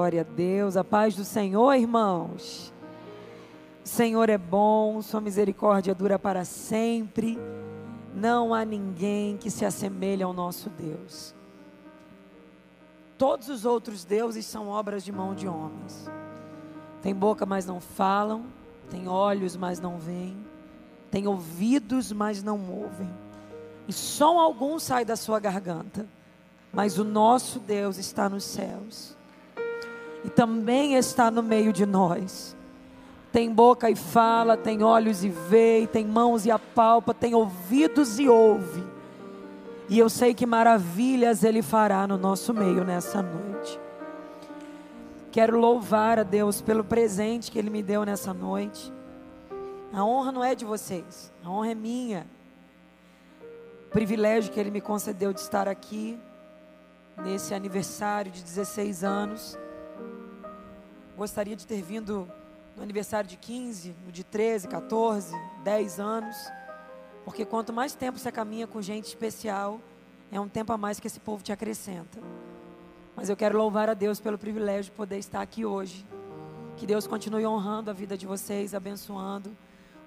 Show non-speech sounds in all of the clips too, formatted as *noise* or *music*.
Glória a Deus. A paz do Senhor, irmãos. O Senhor é bom, sua misericórdia dura para sempre. Não há ninguém que se assemelhe ao nosso Deus. Todos os outros deuses são obras de mão de homens. Tem boca, mas não falam. Tem olhos, mas não veem. Tem ouvidos, mas não ouvem. E som algum sai da sua garganta. Mas o nosso Deus está nos céus. E também está no meio de nós. Tem boca e fala, tem olhos e vê, tem mãos e apalpa, tem ouvidos e ouve. E eu sei que maravilhas Ele fará no nosso meio nessa noite. Quero louvar a Deus pelo presente que Ele me deu nessa noite. A honra não é de vocês, a honra é minha. O privilégio que Ele me concedeu de estar aqui, nesse aniversário de 16 anos. Gostaria de ter vindo no aniversário de 15, no de 13, 14, 10 anos. Porque quanto mais tempo você caminha com gente especial, é um tempo a mais que esse povo te acrescenta. Mas eu quero louvar a Deus pelo privilégio de poder estar aqui hoje. Que Deus continue honrando a vida de vocês, abençoando.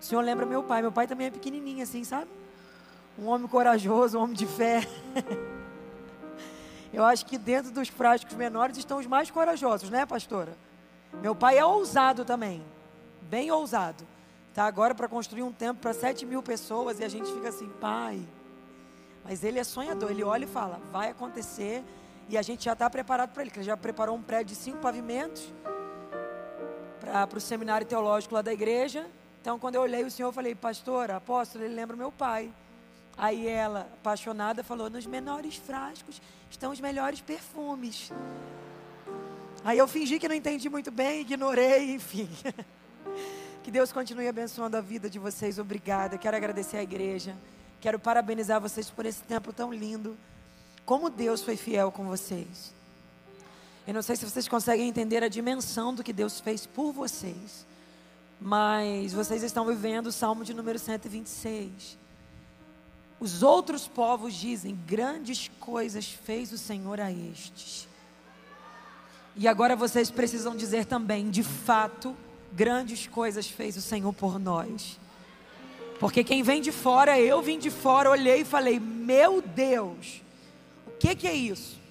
O Senhor lembra meu pai. Meu pai também é pequenininho assim, sabe? Um homem corajoso, um homem de fé. *laughs* Eu acho que dentro dos frascos menores estão os mais corajosos, né, pastora? Meu pai é ousado também, bem ousado. Tá agora para construir um templo para sete mil pessoas e a gente fica assim, pai. Mas ele é sonhador, ele olha e fala, vai acontecer e a gente já está preparado para ele, que ele já preparou um prédio de cinco pavimentos para o seminário teológico lá da igreja. Então, quando eu olhei o senhor, eu falei, pastor, apóstolo, ele lembra meu pai. Aí ela, apaixonada, falou: nos menores frascos estão os melhores perfumes. Aí eu fingi que não entendi muito bem, ignorei, enfim. *laughs* que Deus continue abençoando a vida de vocês. Obrigada. Quero agradecer à igreja. Quero parabenizar vocês por esse tempo tão lindo. Como Deus foi fiel com vocês. Eu não sei se vocês conseguem entender a dimensão do que Deus fez por vocês. Mas vocês estão vivendo o Salmo de número 126. Os outros povos dizem: grandes coisas fez o Senhor a estes. E agora vocês precisam dizer também, de fato, grandes coisas fez o Senhor por nós. Porque quem vem de fora, eu vim de fora, olhei e falei: Meu Deus, o que, que é isso?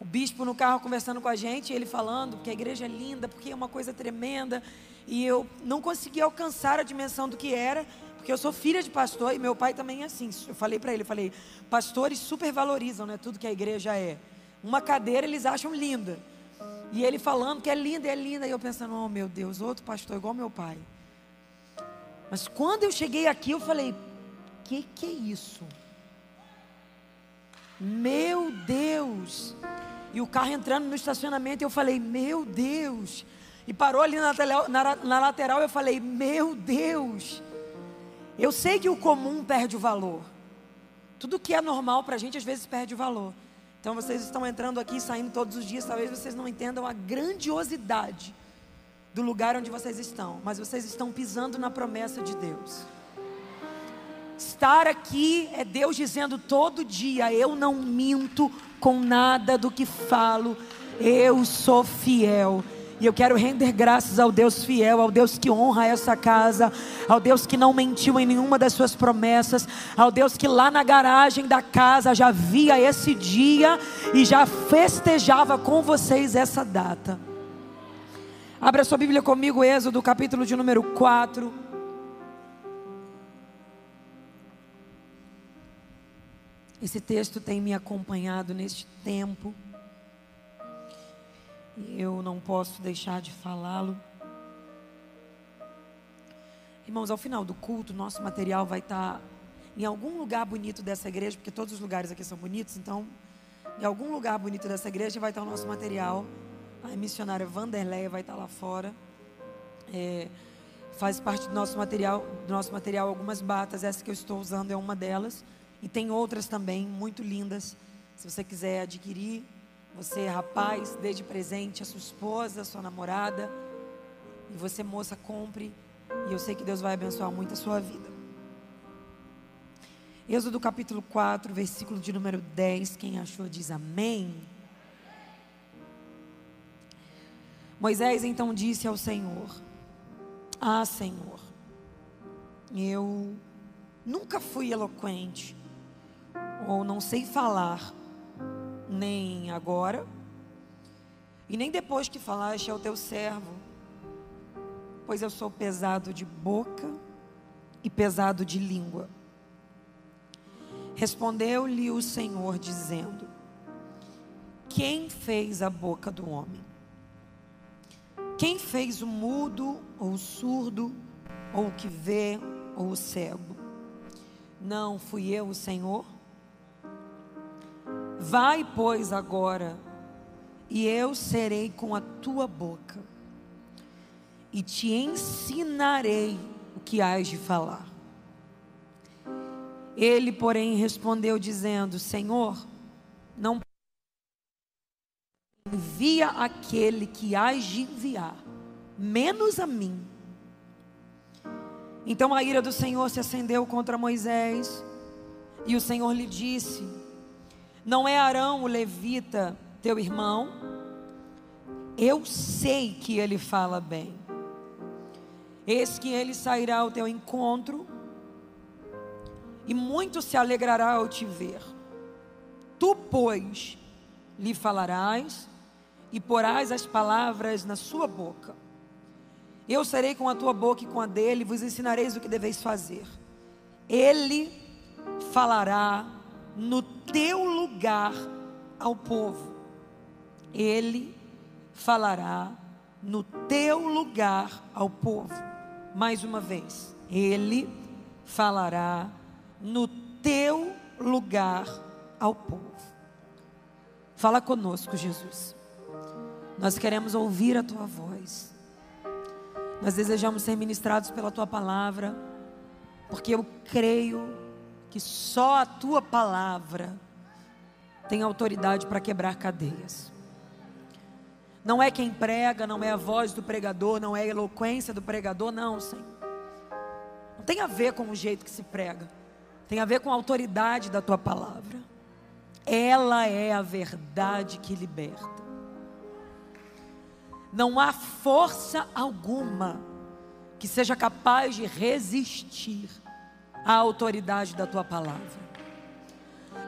O bispo no carro conversando com a gente, ele falando que a igreja é linda, porque é uma coisa tremenda. E eu não consegui alcançar a dimensão do que era, porque eu sou filha de pastor e meu pai também é assim. Eu falei para ele, falei, pastores supervalorizam, né, tudo que a igreja é. Uma cadeira eles acham linda. E ele falando que é linda, é linda. E eu pensando, oh meu Deus, outro pastor igual meu pai. Mas quando eu cheguei aqui, eu falei, que que é isso? Meu Deus. E o carro entrando no estacionamento, eu falei, meu Deus. E parou ali na, na, na lateral, eu falei, meu Deus. Eu sei que o comum perde o valor. Tudo que é normal para a gente, às vezes perde o valor. Então vocês estão entrando aqui e saindo todos os dias, talvez vocês não entendam a grandiosidade do lugar onde vocês estão, mas vocês estão pisando na promessa de Deus. Estar aqui é Deus dizendo todo dia: Eu não minto com nada do que falo, eu sou fiel. E eu quero render graças ao Deus fiel, ao Deus que honra essa casa, ao Deus que não mentiu em nenhuma das suas promessas, ao Deus que lá na garagem da casa já via esse dia e já festejava com vocês essa data. Abra sua Bíblia comigo, Êxodo, capítulo de número 4. Esse texto tem me acompanhado neste tempo eu não posso deixar de falá-lo. Irmãos, ao final do culto, nosso material vai estar em algum lugar bonito dessa igreja, porque todos os lugares aqui são bonitos, então, em algum lugar bonito dessa igreja vai estar o nosso material. A missionária Vanderleia vai estar lá fora. É, faz parte do nosso material, do nosso material algumas batas, essa que eu estou usando é uma delas, e tem outras também muito lindas. Se você quiser adquirir, você, rapaz, dê de presente a sua esposa, a sua namorada. E você, moça, compre. E eu sei que Deus vai abençoar muito a sua vida. Êxodo capítulo 4, versículo de número 10. Quem achou diz amém. Moisés então disse ao Senhor: Ah, Senhor, eu nunca fui eloquente, ou não sei falar, nem agora, e nem depois que falaste ao teu servo, pois eu sou pesado de boca e pesado de língua. Respondeu-lhe o Senhor, dizendo: Quem fez a boca do homem? Quem fez o mudo, ou o surdo, ou o que vê, ou o cego? Não fui eu o Senhor? Vai, pois, agora, e eu serei com a tua boca, e te ensinarei o que hás de falar. Ele, porém, respondeu, dizendo: Senhor, não envia aquele que hás de enviar, menos a mim. Então a ira do Senhor se acendeu contra Moisés, e o Senhor lhe disse: Não é Arão o levita, teu irmão? Eu sei que ele fala bem. Eis que ele sairá ao teu encontro, e muito se alegrará ao te ver. Tu, pois, lhe falarás e porás as palavras na sua boca. Eu serei com a tua boca e com a dele, vos ensinareis o que deveis fazer. Ele falará no teu lugar ao povo. Ele falará no teu lugar ao povo. Mais uma vez, ele falará no teu lugar ao povo. Fala conosco, Jesus. Nós queremos ouvir a tua voz. Nós desejamos ser ministrados pela tua palavra, porque eu creio que só a tua palavra tem autoridade para quebrar cadeias. Não é quem prega, não é a voz do pregador, não é a eloquência do pregador, não, Senhor. Não tem a ver com o jeito que se prega, tem a ver com a autoridade da tua palavra. Ela é a verdade que liberta. Não há força alguma que seja capaz de resistir à autoridade da tua palavra.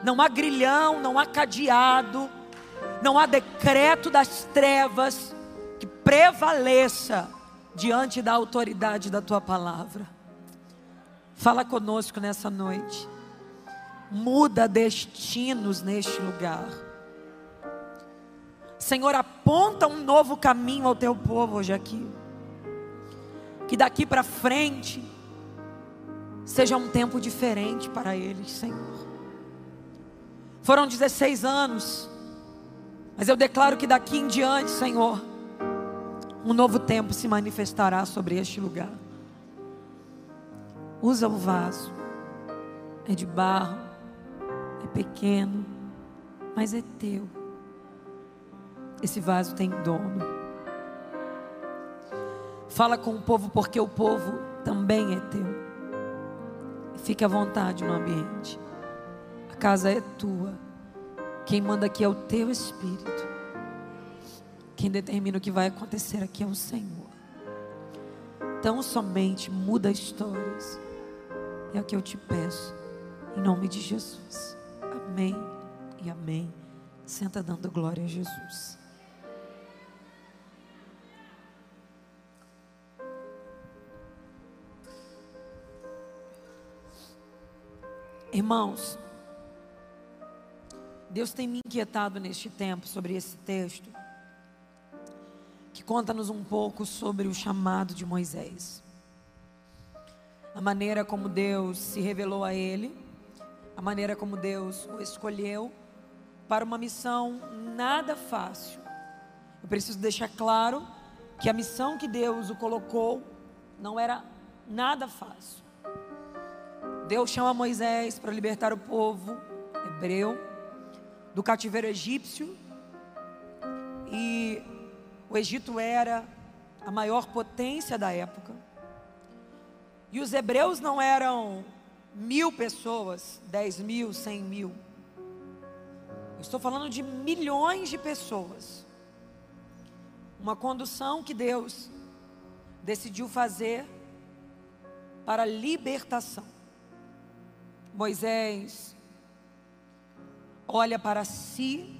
Não há grilhão, não há cadeado, não há decreto das trevas que prevaleça diante da autoridade da tua palavra. Fala conosco nessa noite. Muda destinos neste lugar. Senhor, aponta um novo caminho ao teu povo hoje aqui. Que daqui para frente seja um tempo diferente para eles, Senhor. Foram 16 anos, mas eu declaro que daqui em diante, Senhor, um novo tempo se manifestará sobre este lugar. Usa o vaso, é de barro, é pequeno, mas é teu. Esse vaso tem dono. Fala com o povo, porque o povo também é teu. Fique à vontade no ambiente. A casa é tua. Quem manda aqui é o teu espírito. Quem determina o que vai acontecer aqui é o Senhor. Então somente muda histórias. É o que eu te peço. Em nome de Jesus. Amém e amém. Senta dando glória a Jesus. Irmãos, Deus tem me inquietado neste tempo sobre esse texto, que conta-nos um pouco sobre o chamado de Moisés. A maneira como Deus se revelou a ele, a maneira como Deus o escolheu para uma missão nada fácil. Eu preciso deixar claro que a missão que Deus o colocou não era nada fácil. Deus chama Moisés para libertar o povo hebreu do cativeiro egípcio. E o Egito era a maior potência da época. E os hebreus não eram mil pessoas, dez mil, cem mil. Eu estou falando de milhões de pessoas. uma condução que Deus decidiu fazer para libertação. Moisés olha para si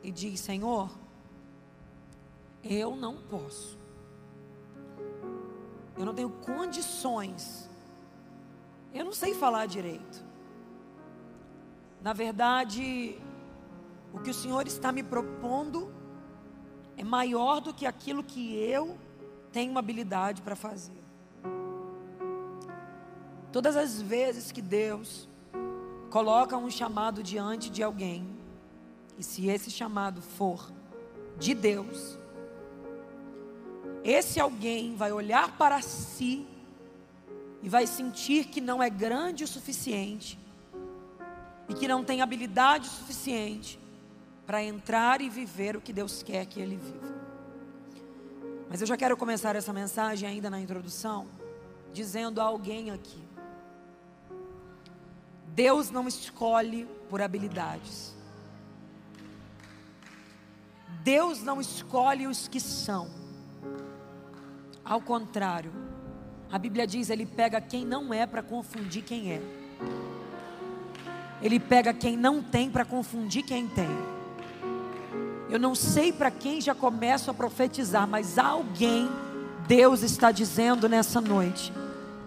e diz: Senhor, eu não posso, eu não tenho condições, eu não sei falar direito. Na verdade, o que o Senhor está me propondo é maior do que aquilo que eu tenho habilidade para fazer. Todas as vezes que Deus coloca um chamado diante de alguém, e se esse chamado for de Deus, esse alguém vai olhar para si e vai sentir que não é grande o suficiente e que não tem habilidade suficiente para entrar e viver o que Deus quer que ele viva. Mas eu já quero começar essa mensagem ainda na introdução, dizendo a alguém aqui: Deus não escolhe por habilidades. Deus não escolhe os que são. Ao contrário, a Bíblia diz: Ele pega quem não é para confundir quem é. Ele pega quem não tem para confundir quem tem. Eu não sei para quem já começo a profetizar, mas alguém Deus está dizendo nessa noite: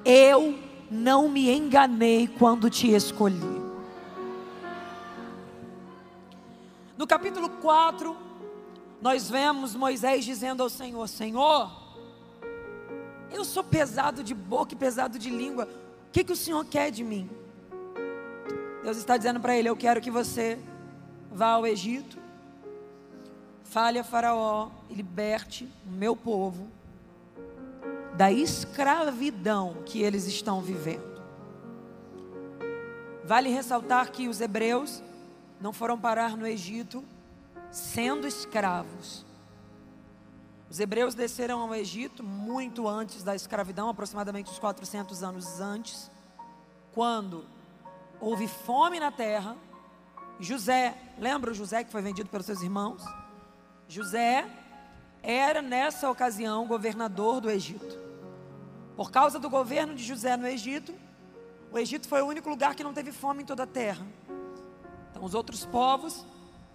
Eu não me enganei quando te escolhi. No capítulo 4, nós vemos Moisés dizendo ao Senhor: Senhor, eu sou pesado de boca e pesado de língua, o que, que o Senhor quer de mim? Deus está dizendo para ele: Eu quero que você vá ao Egito Fale a Faraó e liberte o meu povo da escravidão que eles estão vivendo. Vale ressaltar que os hebreus não foram parar no Egito sendo escravos. Os hebreus desceram ao Egito muito antes da escravidão, aproximadamente uns 400 anos antes, quando houve fome na terra. José, lembra o José que foi vendido pelos seus irmãos? José era nessa ocasião governador do Egito. Por causa do governo de José no Egito, o Egito foi o único lugar que não teve fome em toda a terra. Então os outros povos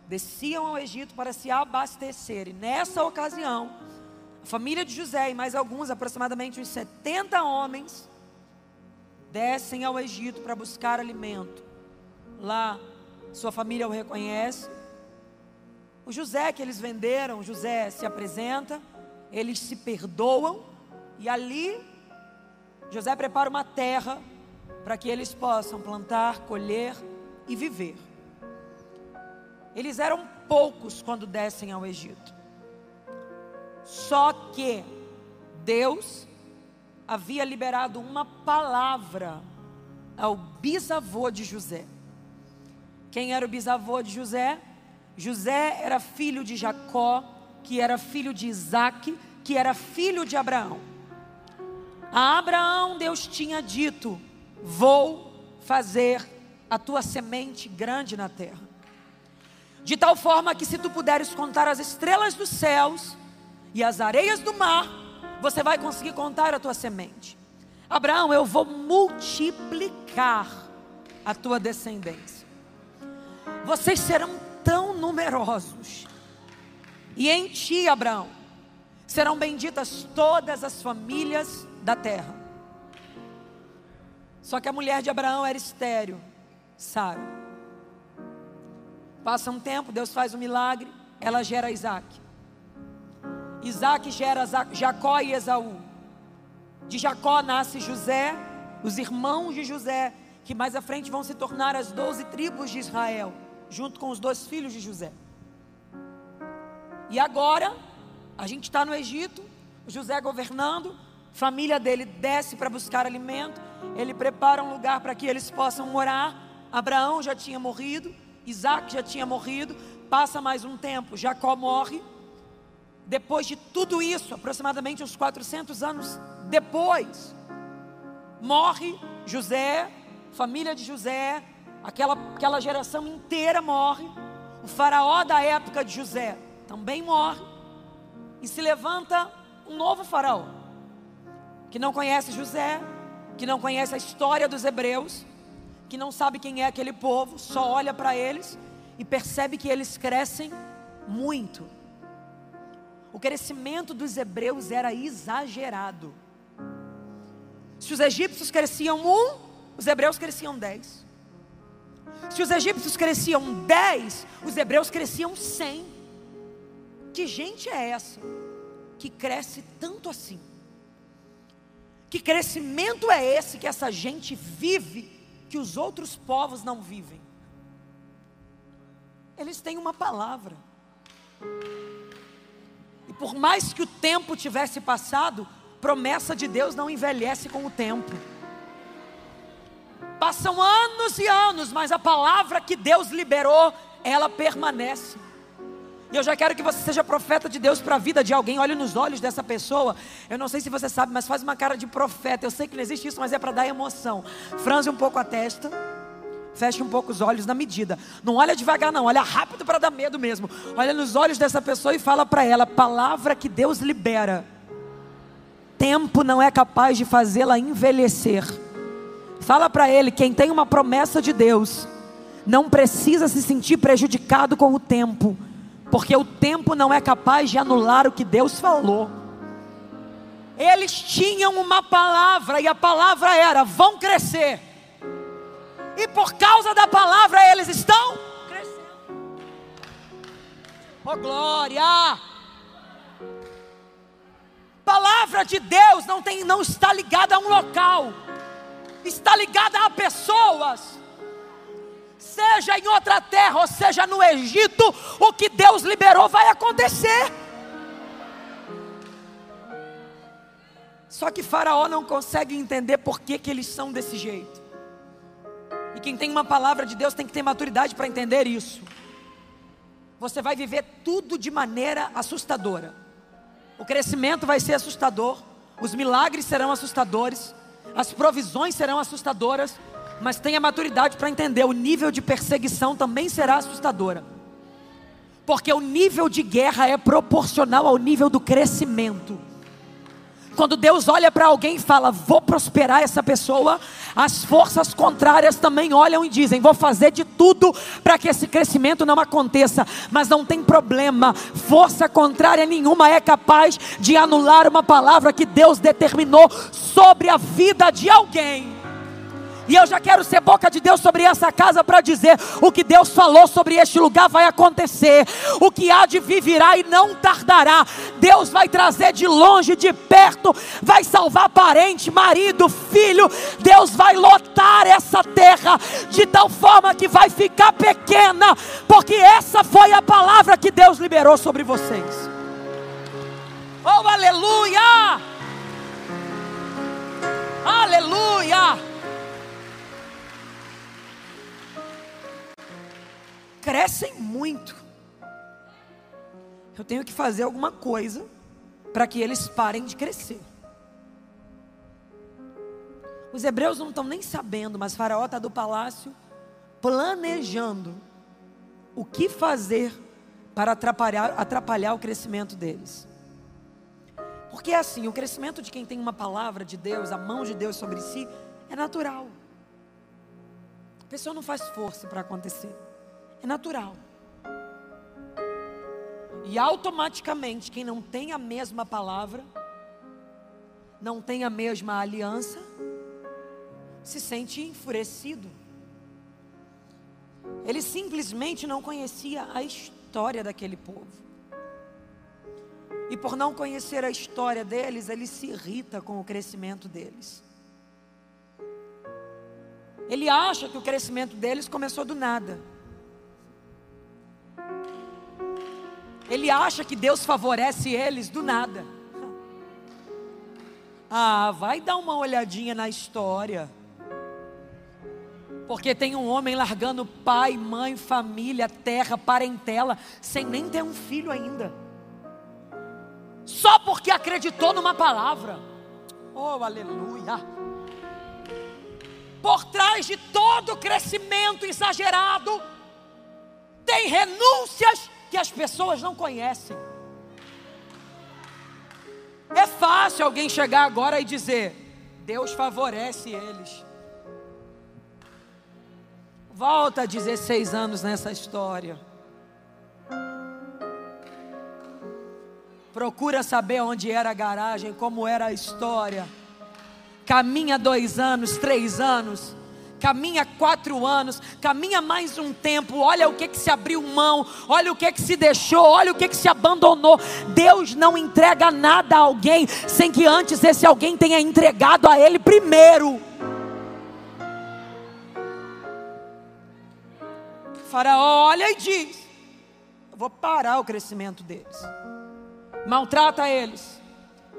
desciam ao Egito para se abastecer. E nessa ocasião, a família de José e mais alguns, aproximadamente uns 70 homens, descem ao Egito para buscar alimento. Lá, sua família o reconhece, o José que eles venderam, José se apresenta, eles se perdoam e ali José prepara uma terra para que eles possam plantar, colher e viver. Eles eram poucos quando descem ao Egito. Só que Deus havia liberado uma palavra ao bisavô de José. Quem era o bisavô de José? José era filho de Jacó, que era filho de Isaac, que era filho de Abraão. A Abraão Deus tinha dito: Vou fazer a tua semente grande na terra. De tal forma que, se tu puderes contar as estrelas dos céus e as areias do mar, você vai conseguir contar a tua semente. Abraão, eu vou multiplicar a tua descendência. Vocês serão tão numerosos. E em ti, Abraão, serão benditas todas as famílias da terra. Só que a mulher de Abraão era estéril, Sara. Passa um tempo, Deus faz um milagre, ela gera Isaac. Isaac gera Jacó e Esaú. De Jacó nasce José, os irmãos de José, que mais à frente vão se tornar as doze tribos de Israel junto com os dois filhos de José. E agora, a gente está no Egito, José governando, família dele desce para buscar alimento, ele prepara um lugar para que eles possam morar. Abraão já tinha morrido, Isaac já tinha morrido, passa mais um tempo, Jacó morre. Depois de tudo isso, aproximadamente uns 400 anos depois, morre José, família de José, aquela, aquela geração inteira morre. O faraó da época de José também morre. E se levanta um novo faraó, que não conhece José, que não conhece a história dos hebreus, que não sabe quem é aquele povo, só olha para eles e percebe que eles crescem muito. O crescimento dos hebreus era exagerado. Se os egípcios cresciam um, os hebreus cresciam dez. Se os egípcios cresciam dez, os hebreus cresciam cem. Que gente é essa que cresce tanto assim? Que crescimento é esse que essa gente vive que os outros povos não vivem? Eles têm uma palavra. E por mais que o tempo tivesse passado, promessa de Deus não envelhece com o tempo. Passam anos e anos, mas a palavra que Deus liberou, ela permanece. E eu já quero que você seja profeta de Deus para a vida de alguém. Olhe nos olhos dessa pessoa. Eu não sei se você sabe, mas faz uma cara de profeta. Eu sei que não existe isso, mas é para dar emoção. Franze um pouco a testa. Feche um pouco os olhos na medida. Não olha devagar, não. Olha rápido para dar medo mesmo. Olha nos olhos dessa pessoa e fala para ela: palavra que Deus libera. Tempo não é capaz de fazê-la envelhecer. Fala para ele: quem tem uma promessa de Deus, não precisa se sentir prejudicado com o tempo, porque o tempo não é capaz de anular o que Deus falou. Eles tinham uma palavra, e a palavra era: vão crescer e por causa da palavra eles estão crescendo. Oh glória! Palavra de Deus não tem, não está ligada a um local, está ligada a pessoas. Seja em outra terra, ou seja no Egito, o que Deus liberou vai acontecer. Só que Faraó não consegue entender por que, que eles são desse jeito. E quem tem uma palavra de Deus tem que ter maturidade para entender isso. Você vai viver tudo de maneira assustadora. O crescimento vai ser assustador, os milagres serão assustadores, as provisões serão assustadoras, mas tenha maturidade para entender, o nível de perseguição também será assustadora. Porque o nível de guerra é proporcional ao nível do crescimento. Quando Deus olha para alguém e fala, vou prosperar essa pessoa, as forças contrárias também olham e dizem, vou fazer de tudo para que esse crescimento não aconteça. Mas não tem problema, força contrária nenhuma é capaz de anular uma palavra que Deus determinou sobre a vida de alguém. E eu já quero ser boca de Deus sobre essa casa para dizer: o que Deus falou sobre este lugar vai acontecer. O que há de vir virá e não tardará. Deus vai trazer de longe, de perto, vai salvar parente, marido, filho. Deus vai lotar essa terra de tal forma que vai ficar pequena, porque essa foi a palavra que Deus liberou sobre vocês. Oh, aleluia! Aleluia! Crescem muito. Eu tenho que fazer alguma coisa para que eles parem de crescer. Os hebreus não estão nem sabendo, mas Faraó está do palácio planejando o que fazer para atrapalhar, atrapalhar o crescimento deles. Porque é assim, o crescimento de quem tem uma palavra de Deus, a mão de Deus sobre si, é natural. A pessoa não faz força para acontecer. É natural. E automaticamente, quem não tem a mesma palavra, não tem a mesma aliança, se sente enfurecido. Ele simplesmente não conhecia a história daquele povo. E por não conhecer a história deles, ele se irrita com o crescimento deles. Ele acha que o crescimento deles começou do nada. Ele acha que Deus favorece eles do nada. Ah, vai dar uma olhadinha na história. Porque tem um homem largando pai, mãe, família, terra, parentela, sem nem ter um filho ainda. Só porque acreditou numa palavra. Oh, aleluia. Por trás de todo crescimento exagerado, tem renúncias que as pessoas não conhecem. É fácil alguém chegar agora e dizer: Deus favorece eles. Volta 16 anos nessa história. Procura saber onde era a garagem, como era a história. Caminha dois anos, três anos caminha quatro anos, caminha mais um tempo, olha o que que se abriu mão, olha o que que se deixou, olha o que que se abandonou. Deus não entrega nada a alguém sem que antes esse alguém tenha entregado a Ele primeiro. Faraó olha e diz: vou parar o crescimento deles, maltrata eles,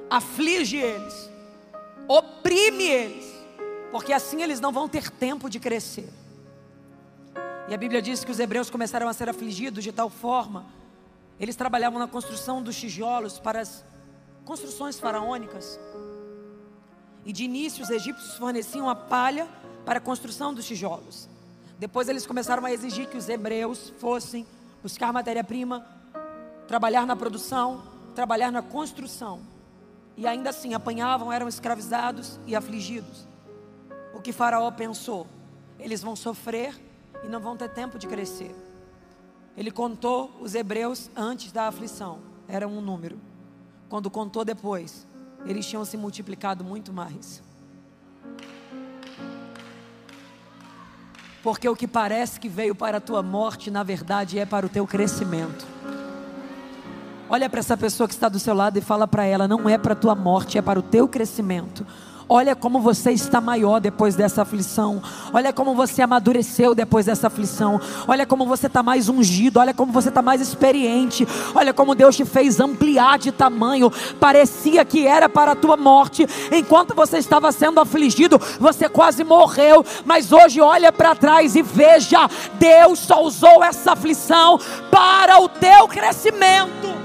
aflige eles, oprime eles porque assim eles não vão ter tempo de crescer. E a Bíblia diz que os hebreus começaram a ser afligidos de tal forma, eles trabalhavam na construção dos tijolos para as construções faraônicas. E de início os egípcios forneciam a palha para a construção dos tijolos. Depois eles começaram a exigir que os hebreus fossem buscar matéria-prima, trabalhar na produção, trabalhar na construção. E ainda assim apanhavam, eram escravizados e afligidos o que Faraó pensou: eles vão sofrer e não vão ter tempo de crescer. Ele contou os hebreus antes da aflição, era um número. Quando contou depois, eles tinham se multiplicado muito mais. Porque o que parece que veio para a tua morte, na verdade é para o teu crescimento. Olha para essa pessoa que está do seu lado e fala para ela: não é para a tua morte, é para o teu crescimento. Olha como você está maior depois dessa aflição. Olha como você amadureceu depois dessa aflição. Olha como você está mais ungido. Olha como você está mais experiente. Olha como Deus te fez ampliar de tamanho. Parecia que era para a tua morte. Enquanto você estava sendo afligido, você quase morreu. Mas hoje olha para trás e veja: Deus só usou essa aflição para o teu crescimento.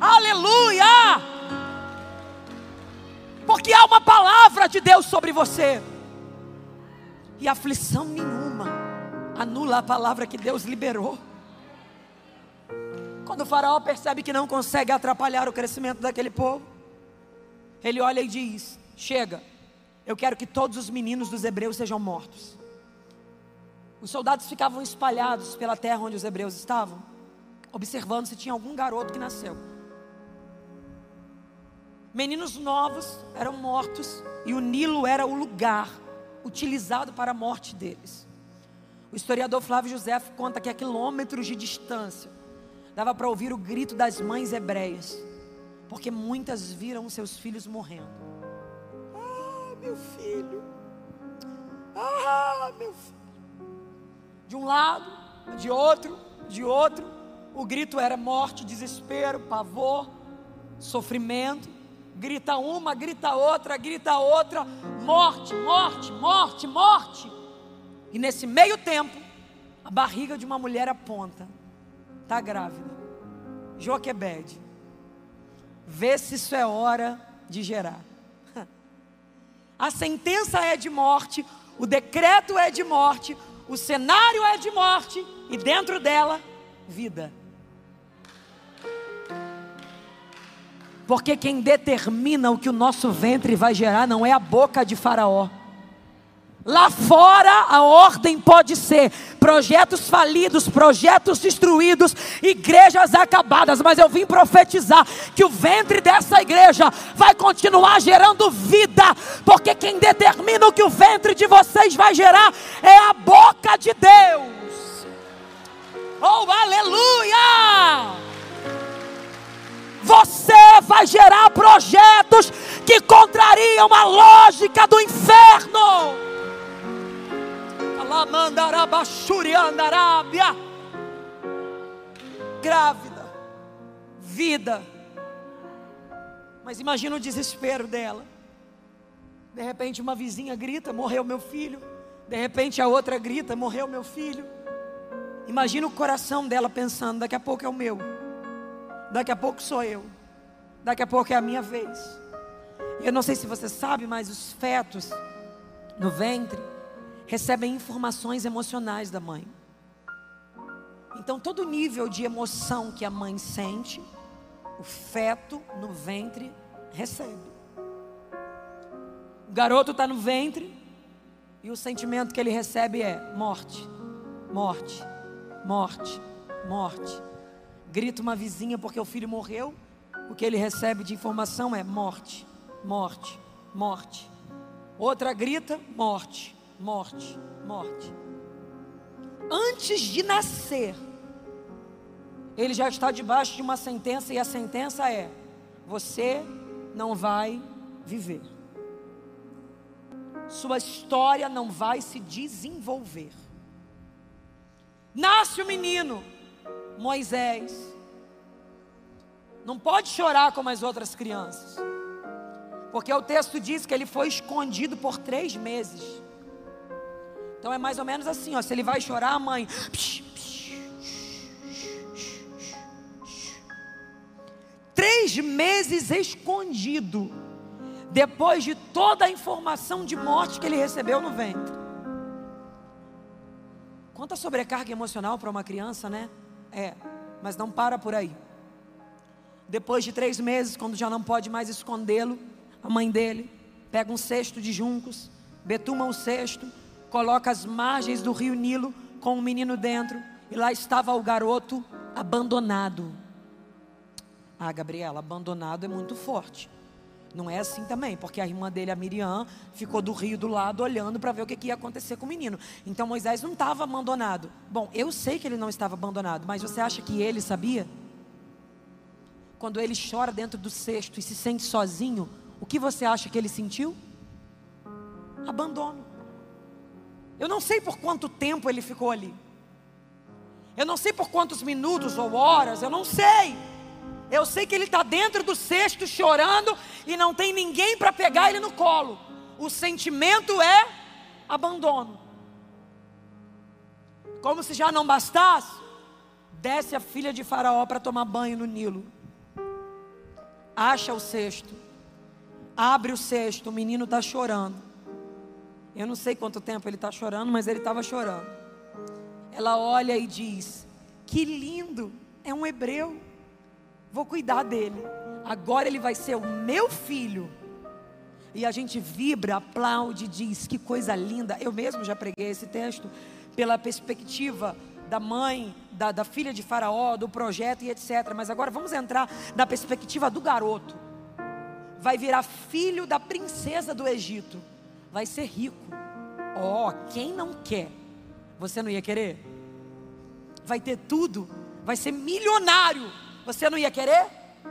Aleluia! Porque há uma palavra de Deus sobre você. E aflição nenhuma anula a palavra que Deus liberou. Quando o faraó percebe que não consegue atrapalhar o crescimento daquele povo, ele olha e diz: Chega, eu quero que todos os meninos dos hebreus sejam mortos. Os soldados ficavam espalhados pela terra onde os hebreus estavam, observando se tinha algum garoto que nasceu. Meninos novos eram mortos e o Nilo era o lugar utilizado para a morte deles. O historiador Flávio José conta que a quilômetros de distância dava para ouvir o grito das mães hebreias, porque muitas viram seus filhos morrendo. Ah, meu filho! Ah, meu filho! De um lado, de outro, de outro, o grito era morte, desespero, pavor, sofrimento grita uma, grita outra, grita outra, morte, morte, morte, morte. E nesse meio tempo, a barriga de uma mulher aponta, está grávida, Joquebede. Vê se isso é hora de gerar. *laughs* A sentença é de morte, o decreto é de morte, o cenário é de morte, e dentro dela, vida. Porque quem determina o que o nosso ventre vai gerar não é a boca de Faraó. Lá fora a ordem pode ser projetos falidos, projetos destruídos, igrejas acabadas, mas eu vim profetizar que o ventre dessa igreja vai continuar gerando vida, porque quem determina o que o ventre de vocês vai gerar é a boca de Deus. Oh, aleluia! Você vai gerar projetos que contrariam a lógica do inferno. Grávida, vida. Mas imagina o desespero dela. De repente, uma vizinha grita: Morreu meu filho. De repente, a outra grita: Morreu meu filho. Imagina o coração dela pensando: Daqui a pouco é o meu. Daqui a pouco sou eu. Daqui a pouco é a minha vez. Eu não sei se você sabe, mas os fetos no ventre recebem informações emocionais da mãe. Então, todo nível de emoção que a mãe sente, O feto no ventre recebe. O garoto está no ventre e o sentimento que ele recebe é morte, morte, morte, morte. Grita uma vizinha porque o filho morreu. O que ele recebe de informação é morte, morte, morte. Outra grita morte, morte, morte. Antes de nascer, ele já está debaixo de uma sentença e a sentença é: você não vai viver. Sua história não vai se desenvolver. Nasce o menino, Moisés. Não pode chorar como as outras crianças. Porque o texto diz que ele foi escondido por três meses. Então é mais ou menos assim, ó. Se ele vai chorar, a mãe. Três meses escondido. Depois de toda a informação de morte que ele recebeu no ventre. Quanta sobrecarga emocional para uma criança, né? É, mas não para por aí. Depois de três meses, quando já não pode mais escondê-lo, a mãe dele pega um cesto de juncos, betuma o cesto, coloca as margens do rio Nilo com o menino dentro, e lá estava o garoto abandonado. Ah, Gabriela, abandonado é muito forte. Não é assim também, porque a irmã dele, a Miriam, ficou do rio do lado olhando para ver o que, que ia acontecer com o menino. Então Moisés não estava abandonado. Bom, eu sei que ele não estava abandonado, mas você acha que ele sabia? Quando ele chora dentro do cesto e se sente sozinho, o que você acha que ele sentiu? Abandono. Eu não sei por quanto tempo ele ficou ali. Eu não sei por quantos minutos ou horas, eu não sei. Eu sei que ele está dentro do cesto chorando e não tem ninguém para pegar ele no colo. O sentimento é abandono. Como se já não bastasse, desce a filha de Faraó para tomar banho no Nilo. Acha o cesto, abre o cesto, o menino está chorando. Eu não sei quanto tempo ele está chorando, mas ele estava chorando. Ela olha e diz: Que lindo, é um hebreu vou cuidar dele. Agora ele vai ser o meu filho. E a gente vibra, aplaude, diz: que coisa linda. Eu mesmo já preguei esse texto pela perspectiva da mãe, da, da filha de Faraó, do projeto e etc. Mas agora vamos entrar na perspectiva do garoto. Vai virar filho da princesa do Egito. Vai ser rico. Oh, quem não quer? Você não ia querer? Vai ter tudo. Vai ser milionário você não ia querer?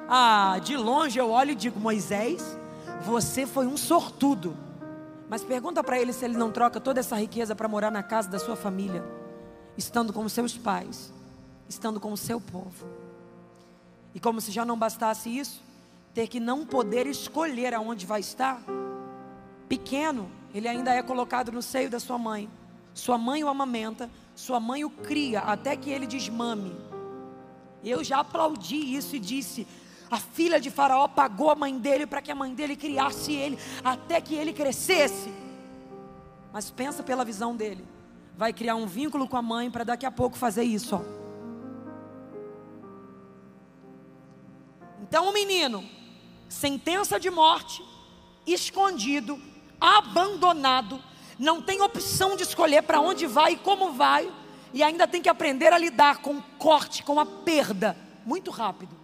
Ah, de longe eu olho e digo: Moisés, você foi um sortudo. Mas pergunta para ele se ele não troca toda essa riqueza para morar na casa da sua família, estando com seus pais, estando com o seu povo. E como se já não bastasse isso, ter que não poder escolher aonde vai estar. Pequeno, ele ainda é colocado no seio da sua mãe. Sua mãe o amamenta, sua mãe o cria até que ele desmame. Eu já aplaudi isso e disse: a filha de Faraó pagou a mãe dele para que a mãe dele criasse ele até que ele crescesse. Mas pensa pela visão dele. Vai criar um vínculo com a mãe para daqui a pouco fazer isso. Ó. Então o menino, sentença de morte, escondido, abandonado, não tem opção de escolher para onde vai e como vai e ainda tem que aprender a lidar com o corte, com a perda, muito rápido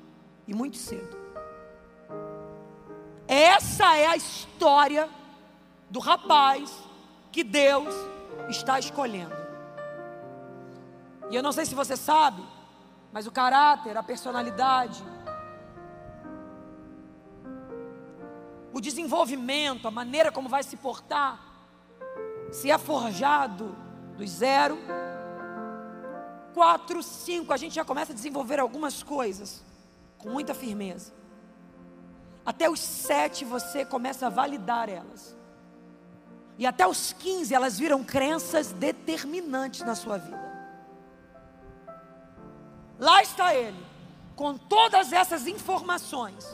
e muito cedo. Essa é a história do rapaz que Deus está escolhendo. E eu não sei se você sabe, mas o caráter, a personalidade, o desenvolvimento, a maneira como vai se portar, se é forjado dos zero 4, 5, a gente já começa a desenvolver algumas coisas com muita firmeza. Até os 7 você começa a validar elas. E até os 15 elas viram crenças determinantes na sua vida. Lá está ele, com todas essas informações.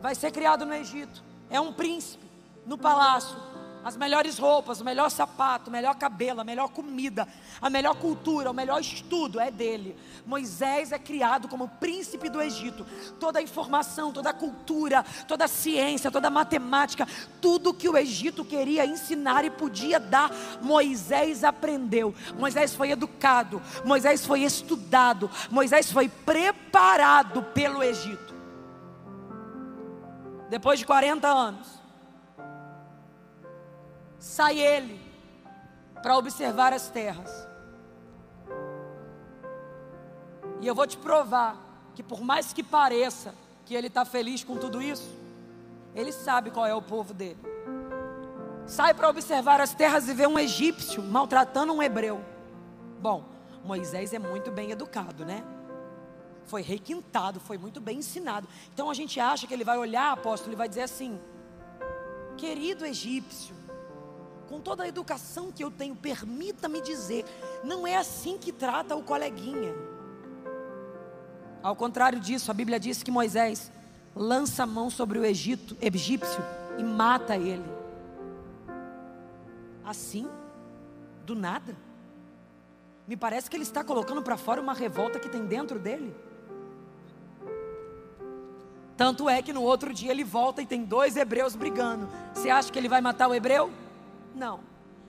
Vai ser criado no Egito, é um príncipe no palácio, as melhores roupas, o melhor sapato, o melhor cabelo, a melhor comida, a melhor cultura, o melhor estudo é dele. Moisés é criado como príncipe do Egito. Toda a informação, toda a cultura, toda a ciência, toda a matemática, tudo que o Egito queria ensinar e podia dar, Moisés aprendeu. Moisés foi educado, Moisés foi estudado, Moisés foi preparado pelo Egito. Depois de 40 anos, sai ele para observar as terras. E eu vou te provar que, por mais que pareça que ele está feliz com tudo isso, ele sabe qual é o povo dele. Sai para observar as terras e vê um egípcio maltratando um hebreu. Bom, Moisés é muito bem educado, né? Foi requintado, foi muito bem ensinado. Então a gente acha que ele vai olhar, apóstolo, e vai dizer assim: Querido egípcio, com toda a educação que eu tenho, permita-me dizer, não é assim que trata o coleguinha. Ao contrário disso, a Bíblia diz que Moisés lança a mão sobre o Egito, egípcio e mata ele. Assim, do nada. Me parece que ele está colocando para fora uma revolta que tem dentro dele. Tanto é que no outro dia ele volta e tem dois hebreus brigando. Você acha que ele vai matar o hebreu? Não.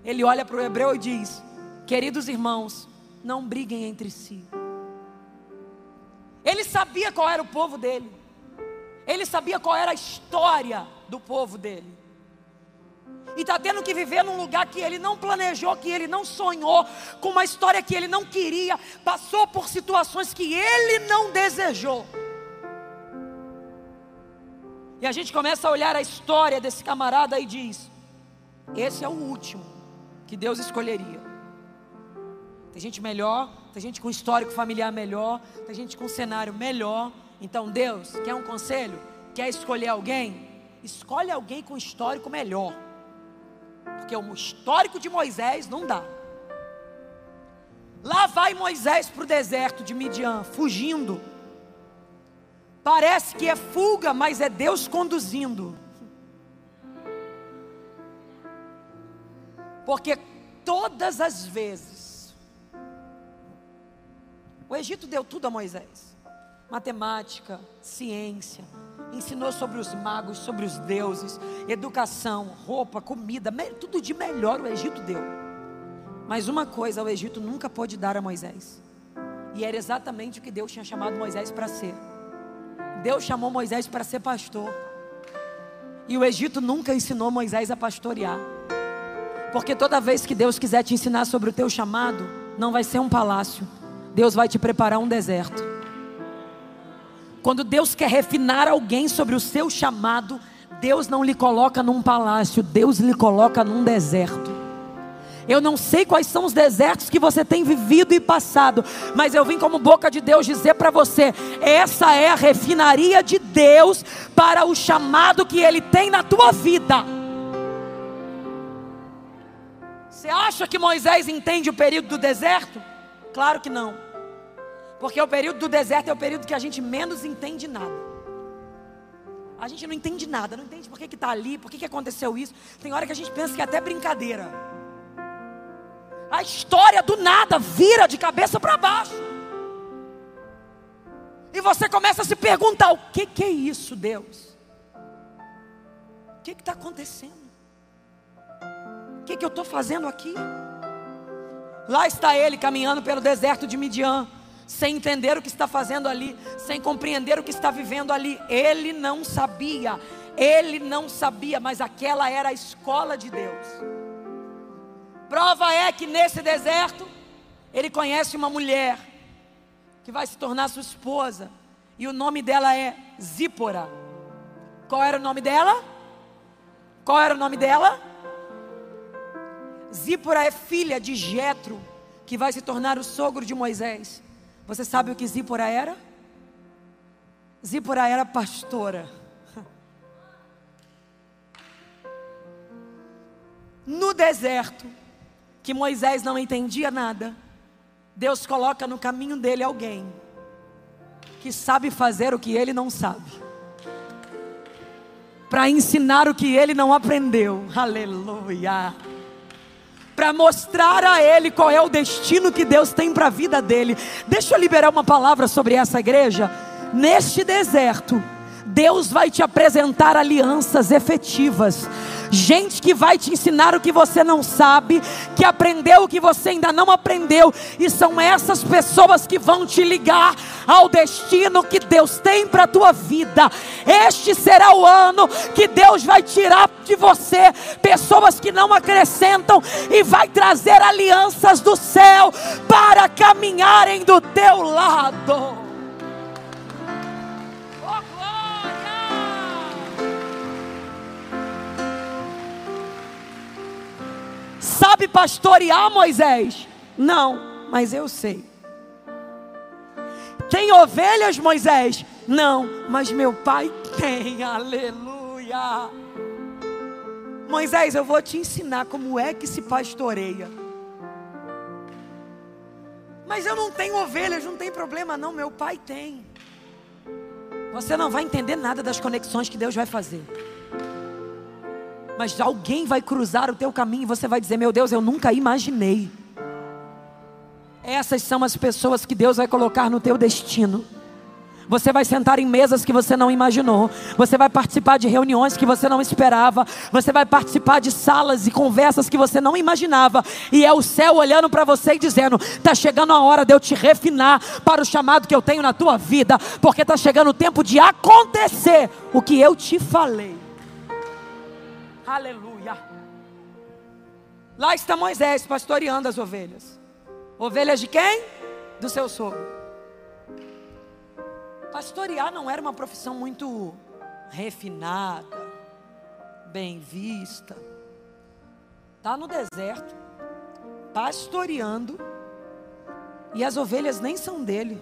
Ele olha para o hebreu e diz: Queridos irmãos, não briguem entre si. Ele sabia qual era o povo dele. Ele sabia qual era a história do povo dele. E está tendo que viver num lugar que ele não planejou, que ele não sonhou, com uma história que ele não queria, passou por situações que ele não desejou. E a gente começa a olhar a história desse camarada e diz: esse é o último que Deus escolheria. Tem gente melhor, tem gente com histórico familiar melhor, tem gente com cenário melhor. Então, Deus, quer um conselho? Quer escolher alguém? Escolhe alguém com histórico melhor. Porque o histórico de Moisés não dá. Lá vai Moisés para o deserto de Midian, fugindo. Parece que é fuga, mas é Deus conduzindo. Porque todas as vezes, o Egito deu tudo a Moisés: matemática, ciência, ensinou sobre os magos, sobre os deuses, educação, roupa, comida, tudo de melhor o Egito deu. Mas uma coisa o Egito nunca pôde dar a Moisés, e era exatamente o que Deus tinha chamado Moisés para ser. Deus chamou Moisés para ser pastor, e o Egito nunca ensinou Moisés a pastorear. Porque toda vez que Deus quiser te ensinar sobre o teu chamado, não vai ser um palácio. Deus vai te preparar um deserto. Quando Deus quer refinar alguém sobre o seu chamado, Deus não lhe coloca num palácio, Deus lhe coloca num deserto. Eu não sei quais são os desertos que você tem vivido e passado, mas eu vim como boca de Deus dizer para você: essa é a refinaria de Deus para o chamado que Ele tem na tua vida. Você acha que Moisés entende o período do deserto? Claro que não. Porque o período do deserto é o período que a gente menos entende nada. A gente não entende nada, não entende por que está ali, por que, que aconteceu isso. Tem hora que a gente pensa que é até brincadeira. A história do nada vira de cabeça para baixo. E você começa a se perguntar: o que, que é isso, Deus? O que está acontecendo? O que, que eu estou fazendo aqui? Lá está ele caminhando pelo deserto de Midian, sem entender o que está fazendo ali, sem compreender o que está vivendo ali. Ele não sabia, ele não sabia, mas aquela era a escola de Deus. Prova é que nesse deserto, ele conhece uma mulher que vai se tornar sua esposa, e o nome dela é Zípora. Qual era o nome dela? Qual era o nome dela? Zípora é filha de Jetro, que vai se tornar o sogro de Moisés. Você sabe o que Zípora era? Zípora era pastora. No deserto, que Moisés não entendia nada, Deus coloca no caminho dele alguém que sabe fazer o que ele não sabe. para ensinar o que ele não aprendeu. Aleluia. Para mostrar a ele qual é o destino que Deus tem para a vida dele. Deixa eu liberar uma palavra sobre essa igreja. Neste deserto, Deus vai te apresentar alianças efetivas gente que vai te ensinar o que você não sabe, que aprendeu o que você ainda não aprendeu, e são essas pessoas que vão te ligar ao destino que Deus tem para a tua vida. Este será o ano que Deus vai tirar de você pessoas que não acrescentam e vai trazer alianças do céu para caminharem do teu lado. Sabe pastorear Moisés? Não, mas eu sei. Tem ovelhas, Moisés? Não, mas meu pai tem, *laughs* aleluia. Moisés, eu vou te ensinar como é que se pastoreia. Mas eu não tenho ovelhas, não tem problema não, meu pai tem. Você não vai entender nada das conexões que Deus vai fazer. Mas alguém vai cruzar o teu caminho e você vai dizer: Meu Deus, eu nunca imaginei. Essas são as pessoas que Deus vai colocar no teu destino. Você vai sentar em mesas que você não imaginou. Você vai participar de reuniões que você não esperava. Você vai participar de salas e conversas que você não imaginava. E é o céu olhando para você e dizendo: está chegando a hora de eu te refinar para o chamado que eu tenho na tua vida. Porque está chegando o tempo de acontecer o que eu te falei. Aleluia. Lá está Moisés pastoreando as ovelhas. Ovelhas de quem? Do seu sogro. Pastorear não era uma profissão muito refinada, bem vista. Está no deserto, pastoreando, e as ovelhas nem são dele.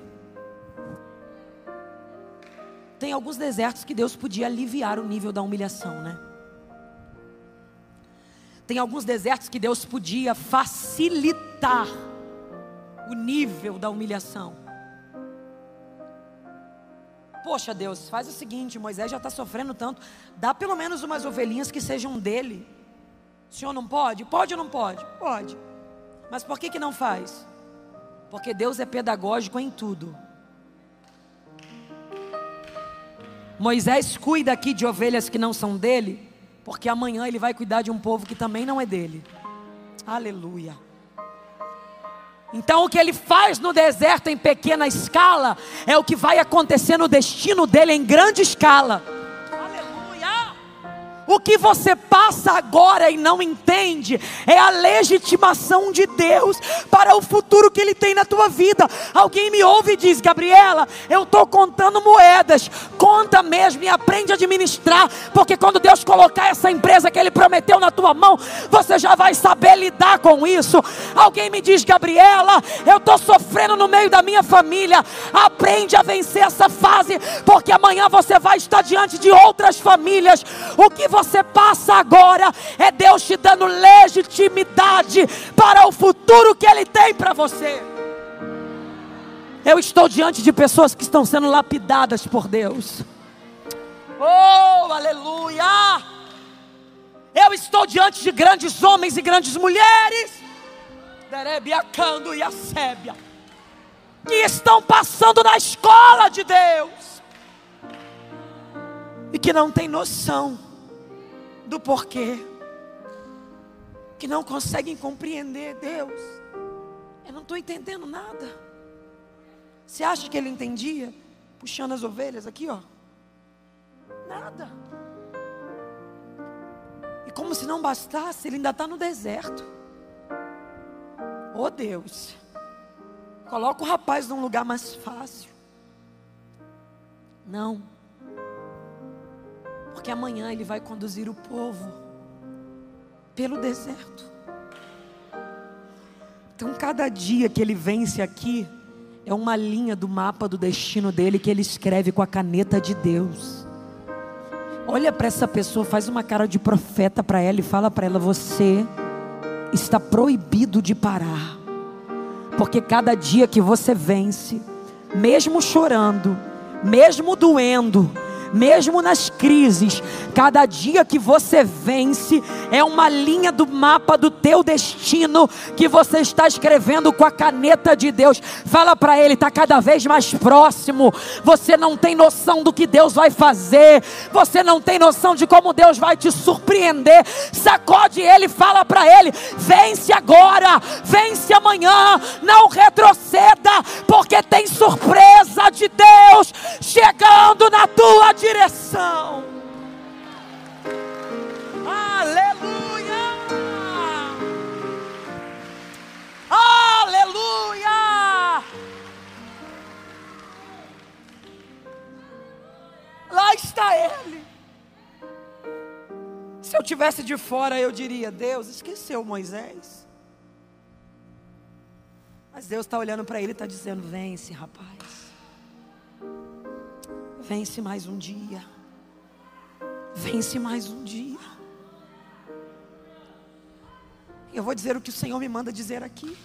Tem alguns desertos que Deus podia aliviar o nível da humilhação, né? Tem alguns desertos que Deus podia facilitar o nível da humilhação. Poxa, Deus, faz o seguinte: Moisés já está sofrendo tanto, dá pelo menos umas ovelhinhas que sejam dele. O senhor não pode? Pode ou não pode? Pode. Mas por que, que não faz? Porque Deus é pedagógico em tudo. Moisés cuida aqui de ovelhas que não são dele, porque amanhã ele vai cuidar de um povo que também não é dele. Aleluia. Então, o que ele faz no deserto em pequena escala é o que vai acontecer no destino dele em grande escala. O que você passa agora e não entende é a legitimação de Deus para o futuro que Ele tem na tua vida. Alguém me ouve e diz: Gabriela, eu estou contando moedas. Conta mesmo e aprende a administrar, porque quando Deus colocar essa empresa que Ele prometeu na tua mão, você já vai saber lidar com isso. Alguém me diz: Gabriela, eu estou sofrendo no meio da minha família. Aprende a vencer essa fase, porque amanhã você vai estar diante de outras famílias. O que você você passa agora é Deus te dando legitimidade para o futuro que Ele tem para você. Eu estou diante de pessoas que estão sendo lapidadas por Deus. Oh, aleluia! Eu estou diante de grandes homens e grandes mulheres. Derebiacando e a Sébia. Que estão passando na escola de Deus. E que não tem noção do porquê, que não conseguem compreender Deus. Eu não estou entendendo nada. Você acha que ele entendia? Puxando as ovelhas aqui, ó. Nada. E como se não bastasse, ele ainda está no deserto. Oh Deus, coloca o rapaz num lugar mais fácil. Não. Porque amanhã ele vai conduzir o povo pelo deserto. Então, cada dia que ele vence aqui, é uma linha do mapa do destino dele que ele escreve com a caneta de Deus. Olha para essa pessoa, faz uma cara de profeta para ela e fala para ela: Você está proibido de parar, porque cada dia que você vence, mesmo chorando, mesmo doendo, mesmo nas crises, cada dia que você vence é uma linha do mapa do teu destino que você está escrevendo com a caneta de Deus. Fala para ele, está cada vez mais próximo. Você não tem noção do que Deus vai fazer, você não tem noção de como Deus vai te surpreender. Sacode ele, fala para ele: vence agora, vence amanhã, não retroceda, porque tem surpresa de Deus chegando na tua direção. Aleluia! Aleluia! Lá está Ele. Se eu tivesse de fora, eu diria: Deus, esqueceu Moisés. Mas Deus está olhando para ele e está dizendo: Vence, rapaz. Vence mais um dia. Vence mais um dia. Eu vou dizer o que o Senhor me manda dizer aqui.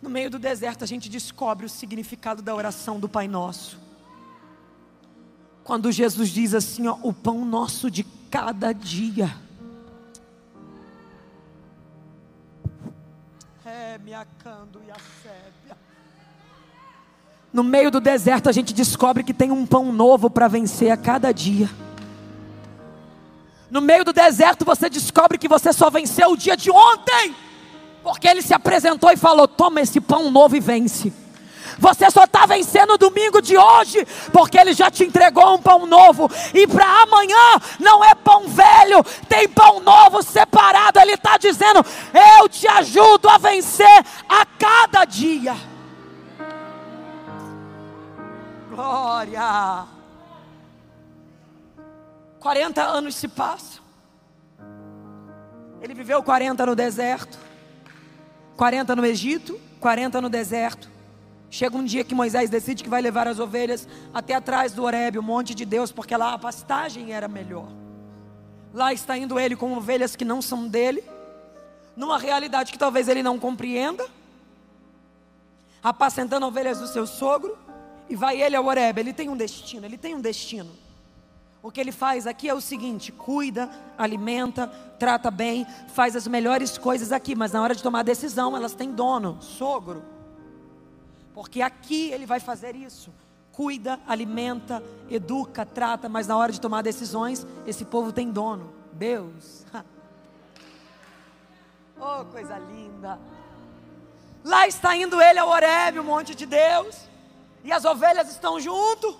No meio do deserto, a gente descobre o significado da oração do Pai Nosso. Quando Jesus diz assim: ó, o pão nosso de cada dia. É, me acando e. No meio do deserto, a gente descobre que tem um pão novo para vencer a cada dia. No meio do deserto, você descobre que você só venceu o dia de ontem, porque ele se apresentou e falou: Toma esse pão novo e vence. Você só está vencendo o domingo de hoje, porque Ele já te entregou um pão novo. E para amanhã não é pão velho, tem pão novo separado. Ele está dizendo: Eu te ajudo a vencer a cada dia. Glória. 40 anos se passam. Ele viveu 40 no deserto, 40 no Egito, 40 no deserto. Chega um dia que Moisés decide que vai levar as ovelhas até atrás do Horebe, o monte de Deus, porque lá a pastagem era melhor. Lá está indo ele com ovelhas que não são dele, numa realidade que talvez ele não compreenda, apacentando ovelhas do seu sogro. E vai ele ao Horebe, ele tem um destino, ele tem um destino. O que ele faz aqui é o seguinte: cuida, alimenta, trata bem, faz as melhores coisas aqui, mas na hora de tomar decisão, elas têm dono, sogro. Porque aqui ele vai fazer isso. Cuida, alimenta, educa, trata, mas na hora de tomar decisões, esse povo tem dono, Deus. *laughs* oh, coisa linda. Lá está indo ele ao Horebe, o monte de Deus e as ovelhas estão junto.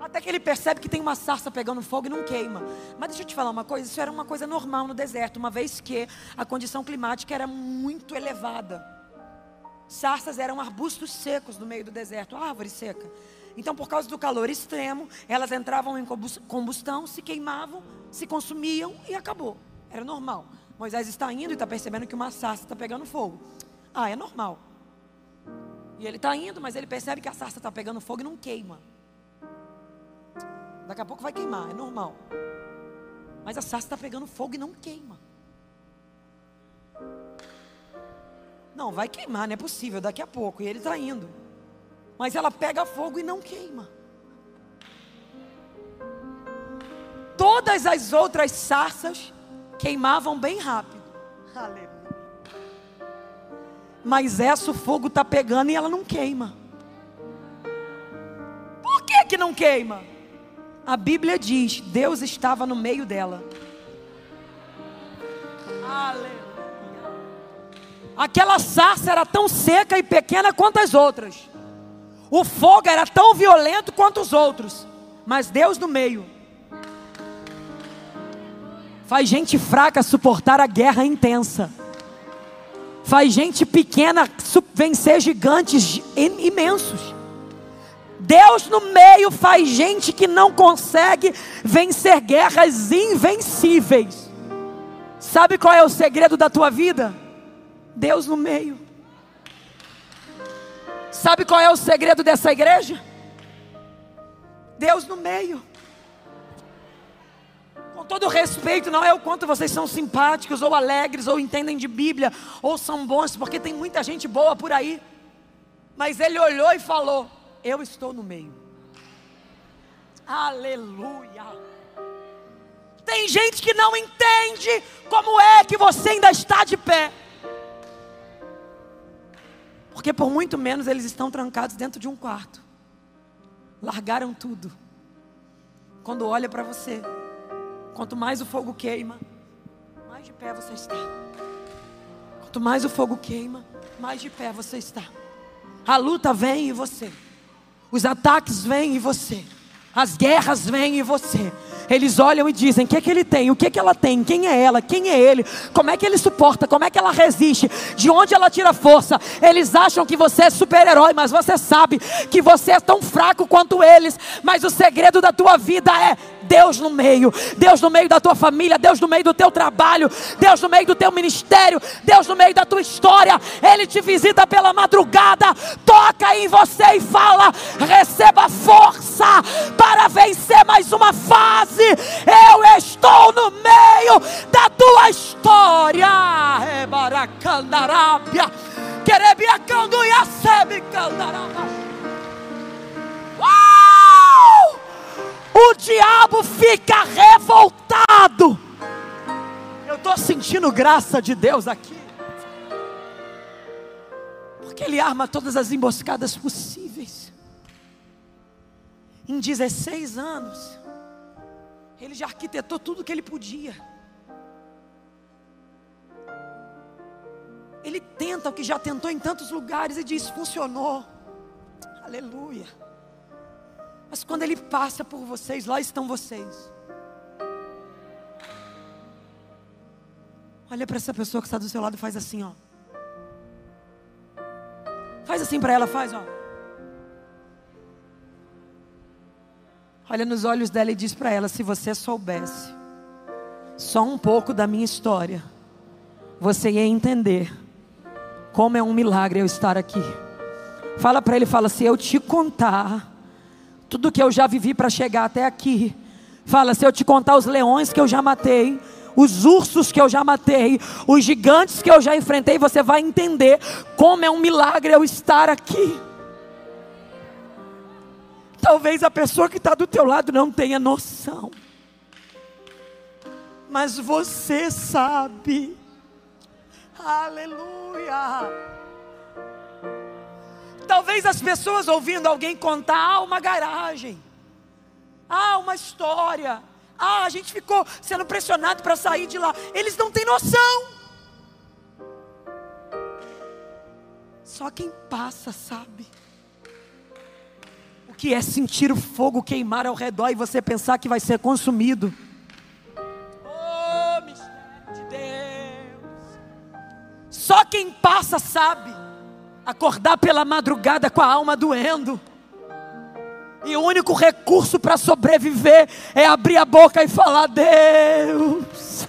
Até que ele percebe que tem uma sarça pegando fogo e não queima. Mas deixa eu te falar uma coisa: isso era uma coisa normal no deserto, uma vez que a condição climática era muito elevada. Sarças eram arbustos secos no meio do deserto, árvore seca. Então, por causa do calor extremo, elas entravam em combustão, se queimavam, se consumiam e acabou. Era normal. Moisés está indo e está percebendo que uma sarça está pegando fogo. Ah, é normal. E ele está indo, mas ele percebe que a sarça está pegando fogo e não queima. Daqui a pouco vai queimar, é normal. Mas a sarça está pegando fogo e não queima. Não, vai queimar, não é possível, daqui a pouco. E ele está indo. Mas ela pega fogo e não queima. Todas as outras sarças queimavam bem rápido. Aleluia mas essa o fogo está pegando e ela não queima. Por que, que não queima? A Bíblia diz: Deus estava no meio dela. Aleluia. Aquela sarça era tão seca e pequena quanto as outras. O fogo era tão violento quanto os outros. Mas Deus no meio. Faz gente fraca suportar a guerra intensa faz gente pequena vencer gigantes imensos. Deus no meio faz gente que não consegue vencer guerras invencíveis. Sabe qual é o segredo da tua vida? Deus no meio. Sabe qual é o segredo dessa igreja? Deus no meio todo respeito, não é o quanto vocês são simpáticos, ou alegres, ou entendem de Bíblia, ou são bons, porque tem muita gente boa por aí. Mas ele olhou e falou: Eu estou no meio. Aleluia. Tem gente que não entende como é que você ainda está de pé. Porque por muito menos eles estão trancados dentro de um quarto. Largaram tudo. Quando olha para você, quanto mais o fogo queima, mais de pé você está. Quanto mais o fogo queima, mais de pé você está. A luta vem em você. Os ataques vêm em você. As guerras vêm em você. Eles olham e dizem: o que, é que ele tem? O que, é que ela tem? Quem é ela? Quem é ele? Como é que ele suporta? Como é que ela resiste? De onde ela tira força? Eles acham que você é super-herói, mas você sabe que você é tão fraco quanto eles. Mas o segredo da tua vida é Deus no meio, Deus no meio da tua família, Deus no meio do teu trabalho, Deus no meio do teu ministério, Deus no meio da tua história. Ele te visita pela madrugada, toca em você e fala: receba força para vencer mais uma fase. Eu estou no meio da tua história. Ebaracandarábia, querebiacanduiacebe candaraba. O diabo fica revoltado. Eu estou sentindo graça de Deus aqui. Porque Ele arma todas as emboscadas possíveis. Em 16 anos, Ele já arquitetou tudo que Ele podia. Ele tenta o que já tentou em tantos lugares e diz: funcionou. Aleluia. Mas quando Ele passa por vocês, lá estão vocês. Olha para essa pessoa que está do seu lado e faz assim, ó. Faz assim para ela, faz, ó. Olha nos olhos dela e diz para ela: se você soubesse só um pouco da minha história, você ia entender como é um milagre eu estar aqui. Fala para ele, fala: se eu te contar tudo que eu já vivi para chegar até aqui. Fala, se eu te contar os leões que eu já matei, os ursos que eu já matei, os gigantes que eu já enfrentei, você vai entender como é um milagre eu estar aqui. Talvez a pessoa que está do teu lado não tenha noção, mas você sabe. Aleluia. Talvez as pessoas ouvindo alguém contar ah, uma garagem, ah, uma história, ah, a gente ficou sendo pressionado para sair de lá. Eles não têm noção. Só quem passa sabe. O que é sentir o fogo queimar ao redor e você pensar que vai ser consumido. Oh, mistério de Deus. Só quem passa sabe acordar pela madrugada com a alma doendo. E o único recurso para sobreviver é abrir a boca e falar: Deus,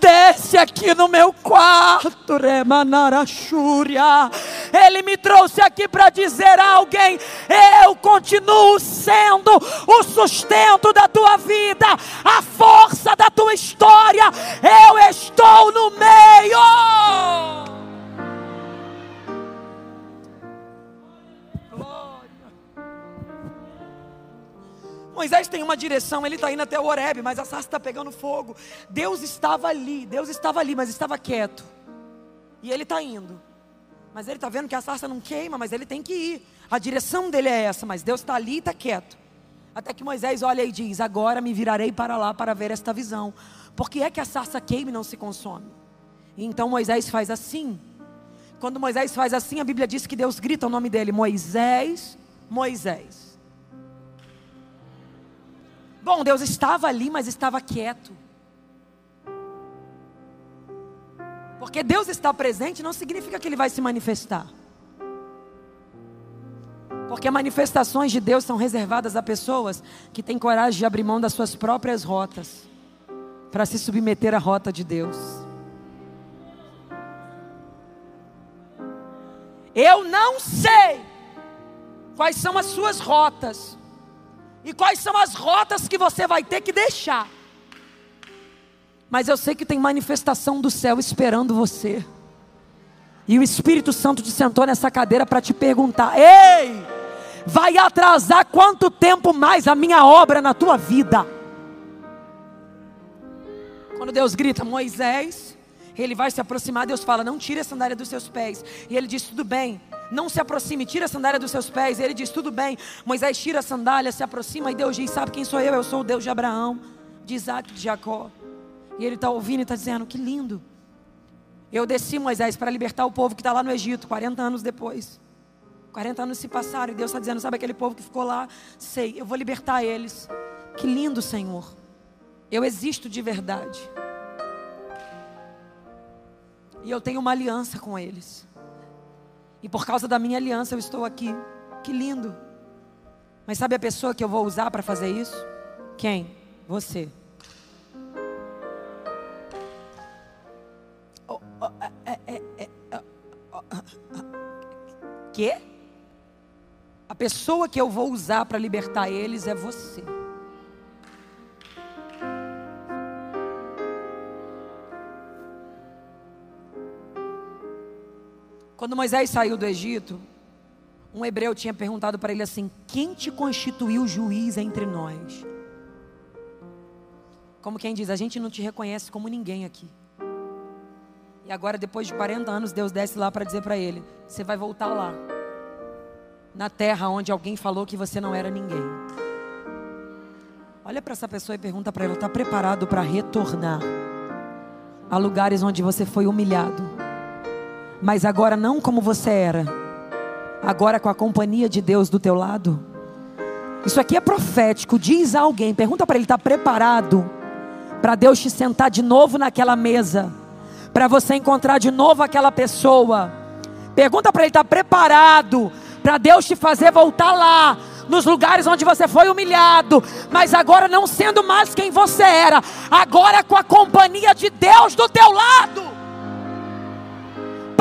desce aqui no meu quarto, Remanarachúria. Ele me trouxe aqui para dizer a alguém: eu continuo sendo o sustento da tua vida, a força da tua história. Eu estou no meio. Tem uma direção, ele está indo até o Horeb, mas a sarça está pegando fogo. Deus estava ali, Deus estava ali, mas estava quieto. E ele está indo. Mas ele está vendo que a sarça não queima, mas ele tem que ir. A direção dele é essa, mas Deus está ali e está quieto. Até que Moisés olha e diz: Agora me virarei para lá para ver esta visão. Por que é que a sarça queima e não se consome? Então Moisés faz assim. Quando Moisés faz assim, a Bíblia diz que Deus grita o nome dele: Moisés, Moisés. Bom, Deus estava ali, mas estava quieto. Porque Deus está presente não significa que Ele vai se manifestar. Porque manifestações de Deus são reservadas a pessoas que têm coragem de abrir mão das suas próprias rotas para se submeter à rota de Deus. Eu não sei quais são as suas rotas, e quais são as rotas que você vai ter que deixar. Mas eu sei que tem manifestação do céu esperando você. E o Espírito Santo te sentou nessa cadeira para te perguntar: Ei, vai atrasar quanto tempo mais a minha obra na tua vida? Quando Deus grita, Moisés, ele vai se aproximar, Deus fala: Não tire a sandália dos seus pés. E ele diz: Tudo bem, não se aproxime, tira a sandália dos seus pés. E ele diz: Tudo bem. Moisés tira a sandália, se aproxima. E Deus diz: Sabe quem sou eu? Eu sou o Deus de Abraão, de Isaac, de Jacó. E ele está ouvindo e está dizendo: Que lindo. Eu desci, Moisés, para libertar o povo que está lá no Egito, 40 anos depois. 40 anos se passaram e Deus está dizendo: Sabe aquele povo que ficou lá? Sei, eu vou libertar eles. Que lindo, Senhor. Eu existo de verdade. E eu tenho uma aliança com eles. E por causa da minha aliança eu estou aqui. Que lindo. Mas sabe a pessoa que eu vou usar para fazer isso? Quem? Você. Que? A pessoa que eu vou usar para libertar eles é você. Quando Moisés saiu do Egito, um hebreu tinha perguntado para ele assim: Quem te constituiu juiz entre nós? Como quem diz, a gente não te reconhece como ninguém aqui. E agora, depois de 40 anos, Deus desce lá para dizer para ele: Você vai voltar lá, na terra onde alguém falou que você não era ninguém. Olha para essa pessoa e pergunta para ela: Está preparado para retornar a lugares onde você foi humilhado? Mas agora não como você era, agora com a companhia de Deus do teu lado. Isso aqui é profético. Diz a alguém, pergunta para ele: está preparado para Deus te sentar de novo naquela mesa, para você encontrar de novo aquela pessoa? Pergunta para ele: está preparado para Deus te fazer voltar lá, nos lugares onde você foi humilhado, mas agora não sendo mais quem você era, agora com a companhia de Deus do teu lado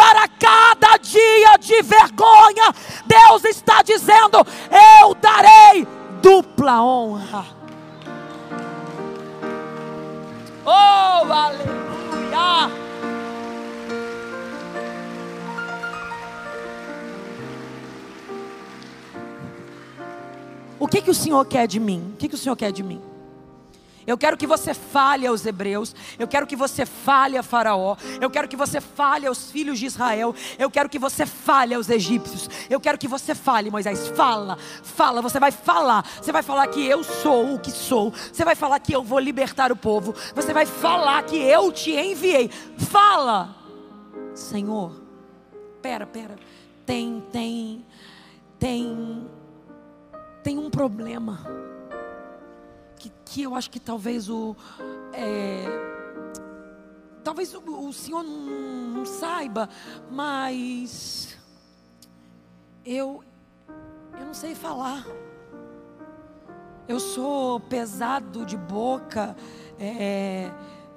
para cada dia de vergonha, Deus está dizendo: Eu darei dupla honra. Oh, aleluia! O que, que o Senhor quer de mim? O que, que o Senhor quer de mim? Eu quero que você fale aos hebreus, eu quero que você fale a Faraó, eu quero que você fale aos filhos de Israel, eu quero que você fale aos egípcios, eu quero que você fale, Moisés, fala, fala, você vai falar, você vai falar que eu sou o que sou, você vai falar que eu vou libertar o povo, você vai falar que eu te enviei, fala, Senhor, pera, pera, tem, tem, tem, tem um problema que eu acho que talvez o. É, talvez o, o senhor não, não saiba, mas. Eu. Eu não sei falar. Eu sou pesado de boca. É,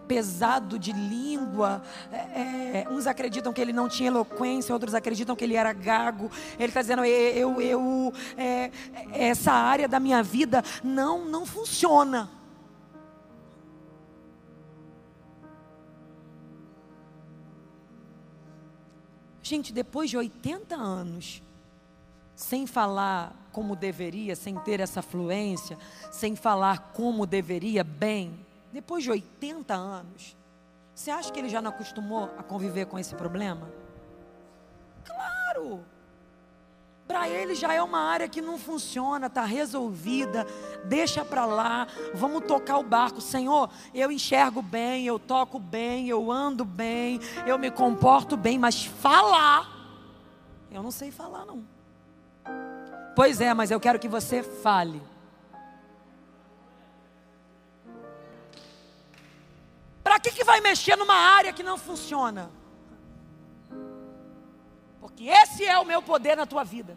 pesado de língua. É, é, uns acreditam que ele não tinha eloquência, outros acreditam que ele era gago. Ele está dizendo: eu, eu, é, essa área da minha vida não, não funciona. Gente, depois de 80 anos, sem falar como deveria, sem ter essa fluência, sem falar como deveria, bem, depois de 80 anos, você acha que ele já não acostumou a conviver com esse problema? Claro! Para ele já é uma área que não funciona, está resolvida, deixa para lá, vamos tocar o barco. Senhor, eu enxergo bem, eu toco bem, eu ando bem, eu me comporto bem, mas falar, eu não sei falar não. Pois é, mas eu quero que você fale. Para que, que vai mexer numa área que não funciona? Porque esse é o meu poder na tua vida.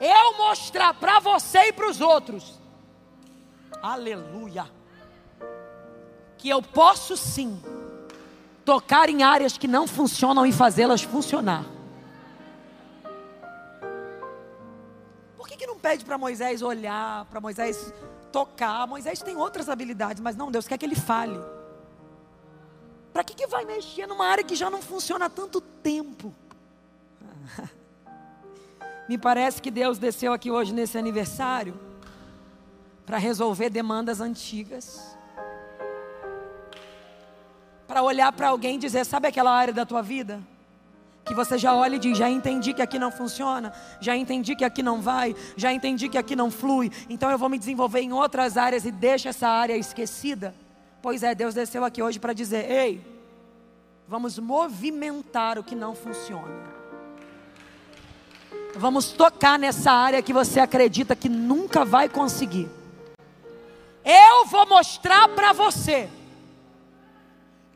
Eu mostrar para você e para os outros, aleluia, que eu posso sim tocar em áreas que não funcionam e fazê-las funcionar. Por que, que não pede para Moisés olhar, para Moisés tocar. Moisés tem outras habilidades, mas não, Deus quer que ele fale. Para que, que vai mexer numa área que já não funciona há tanto tempo? *laughs* Me parece que Deus desceu aqui hoje nesse aniversário para resolver demandas antigas. Para olhar para alguém e dizer: Sabe aquela área da tua vida? Que você já olha e diz: Já entendi que aqui não funciona, já entendi que aqui não vai, já entendi que aqui não flui, então eu vou me desenvolver em outras áreas e deixa essa área esquecida. Pois é, Deus desceu aqui hoje para dizer: Ei, vamos movimentar o que não funciona. Vamos tocar nessa área que você acredita que nunca vai conseguir. Eu vou mostrar para você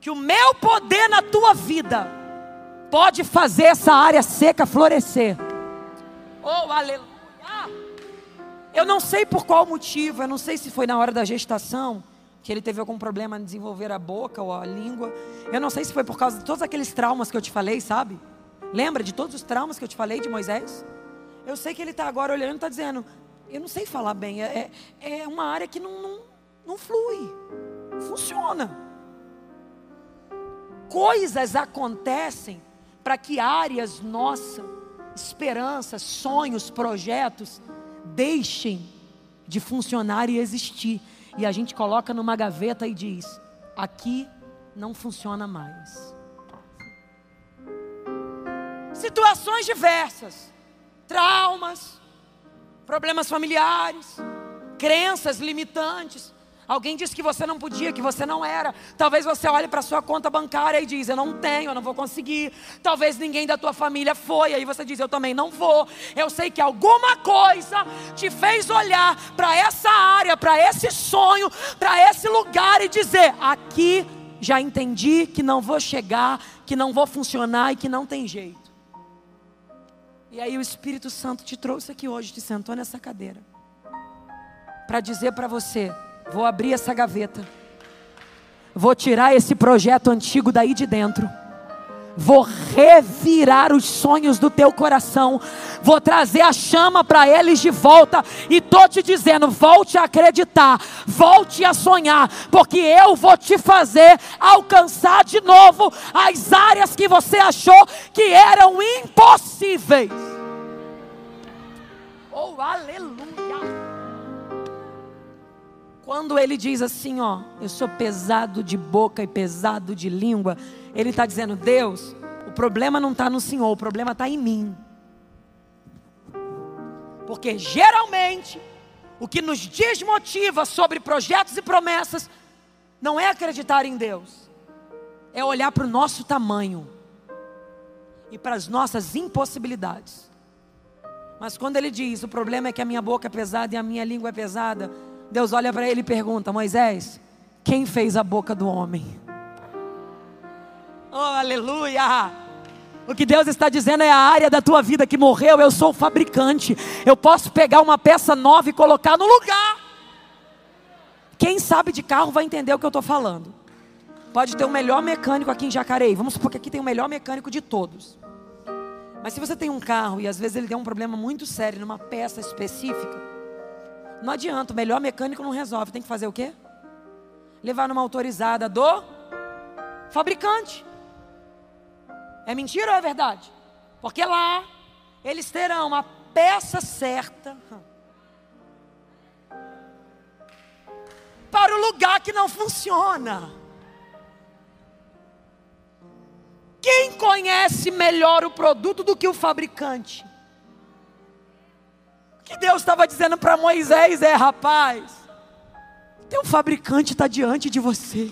que o meu poder na tua vida pode fazer essa área seca florescer. Oh, aleluia! Eu não sei por qual motivo, eu não sei se foi na hora da gestação que ele teve algum problema em desenvolver a boca ou a língua. Eu não sei se foi por causa de todos aqueles traumas que eu te falei, sabe? Lembra de todos os traumas que eu te falei de Moisés? Eu sei que ele está agora olhando e está dizendo: Eu não sei falar bem. É, é, é uma área que não, não, não flui, não funciona. Coisas acontecem para que áreas nossas, esperanças, sonhos, projetos, deixem de funcionar e existir. E a gente coloca numa gaveta e diz: aqui não funciona mais situações diversas, traumas, problemas familiares, crenças limitantes. Alguém disse que você não podia, que você não era. Talvez você olhe para sua conta bancária e diz: Eu não tenho, eu não vou conseguir. Talvez ninguém da tua família foi. Aí você diz: Eu também não vou. Eu sei que alguma coisa te fez olhar para essa área, para esse sonho, para esse lugar e dizer: Aqui já entendi que não vou chegar, que não vou funcionar e que não tem jeito. E aí o Espírito Santo te trouxe aqui hoje, te sentou nessa cadeira, para dizer para você: vou abrir essa gaveta, vou tirar esse projeto antigo daí de dentro. Vou revirar os sonhos do teu coração, vou trazer a chama para eles de volta, e estou te dizendo: volte a acreditar, volte a sonhar, porque eu vou te fazer alcançar de novo as áreas que você achou que eram impossíveis. Oh, aleluia! Quando ele diz assim, ó, eu sou pesado de boca e pesado de língua, ele está dizendo: Deus, o problema não está no Senhor, o problema está em mim. Porque geralmente, o que nos desmotiva sobre projetos e promessas, não é acreditar em Deus, é olhar para o nosso tamanho e para as nossas impossibilidades. Mas quando ele diz: o problema é que a minha boca é pesada e a minha língua é pesada, Deus olha para ele e pergunta: Moisés, quem fez a boca do homem? Oh, aleluia! O que Deus está dizendo é a área da tua vida que morreu. Eu sou o fabricante. Eu posso pegar uma peça nova e colocar no lugar. Quem sabe de carro vai entender o que eu estou falando. Pode ter o melhor mecânico aqui em Jacareí. Vamos supor que aqui tem o melhor mecânico de todos. Mas se você tem um carro e às vezes ele tem um problema muito sério numa peça específica, não adianta, o melhor mecânico não resolve. Tem que fazer o quê? Levar numa autorizada do fabricante. É mentira ou é verdade? Porque lá eles terão a peça certa para o lugar que não funciona. Quem conhece melhor o produto do que o fabricante? Que Deus estava dizendo para Moisés é: rapaz, teu fabricante está diante de você.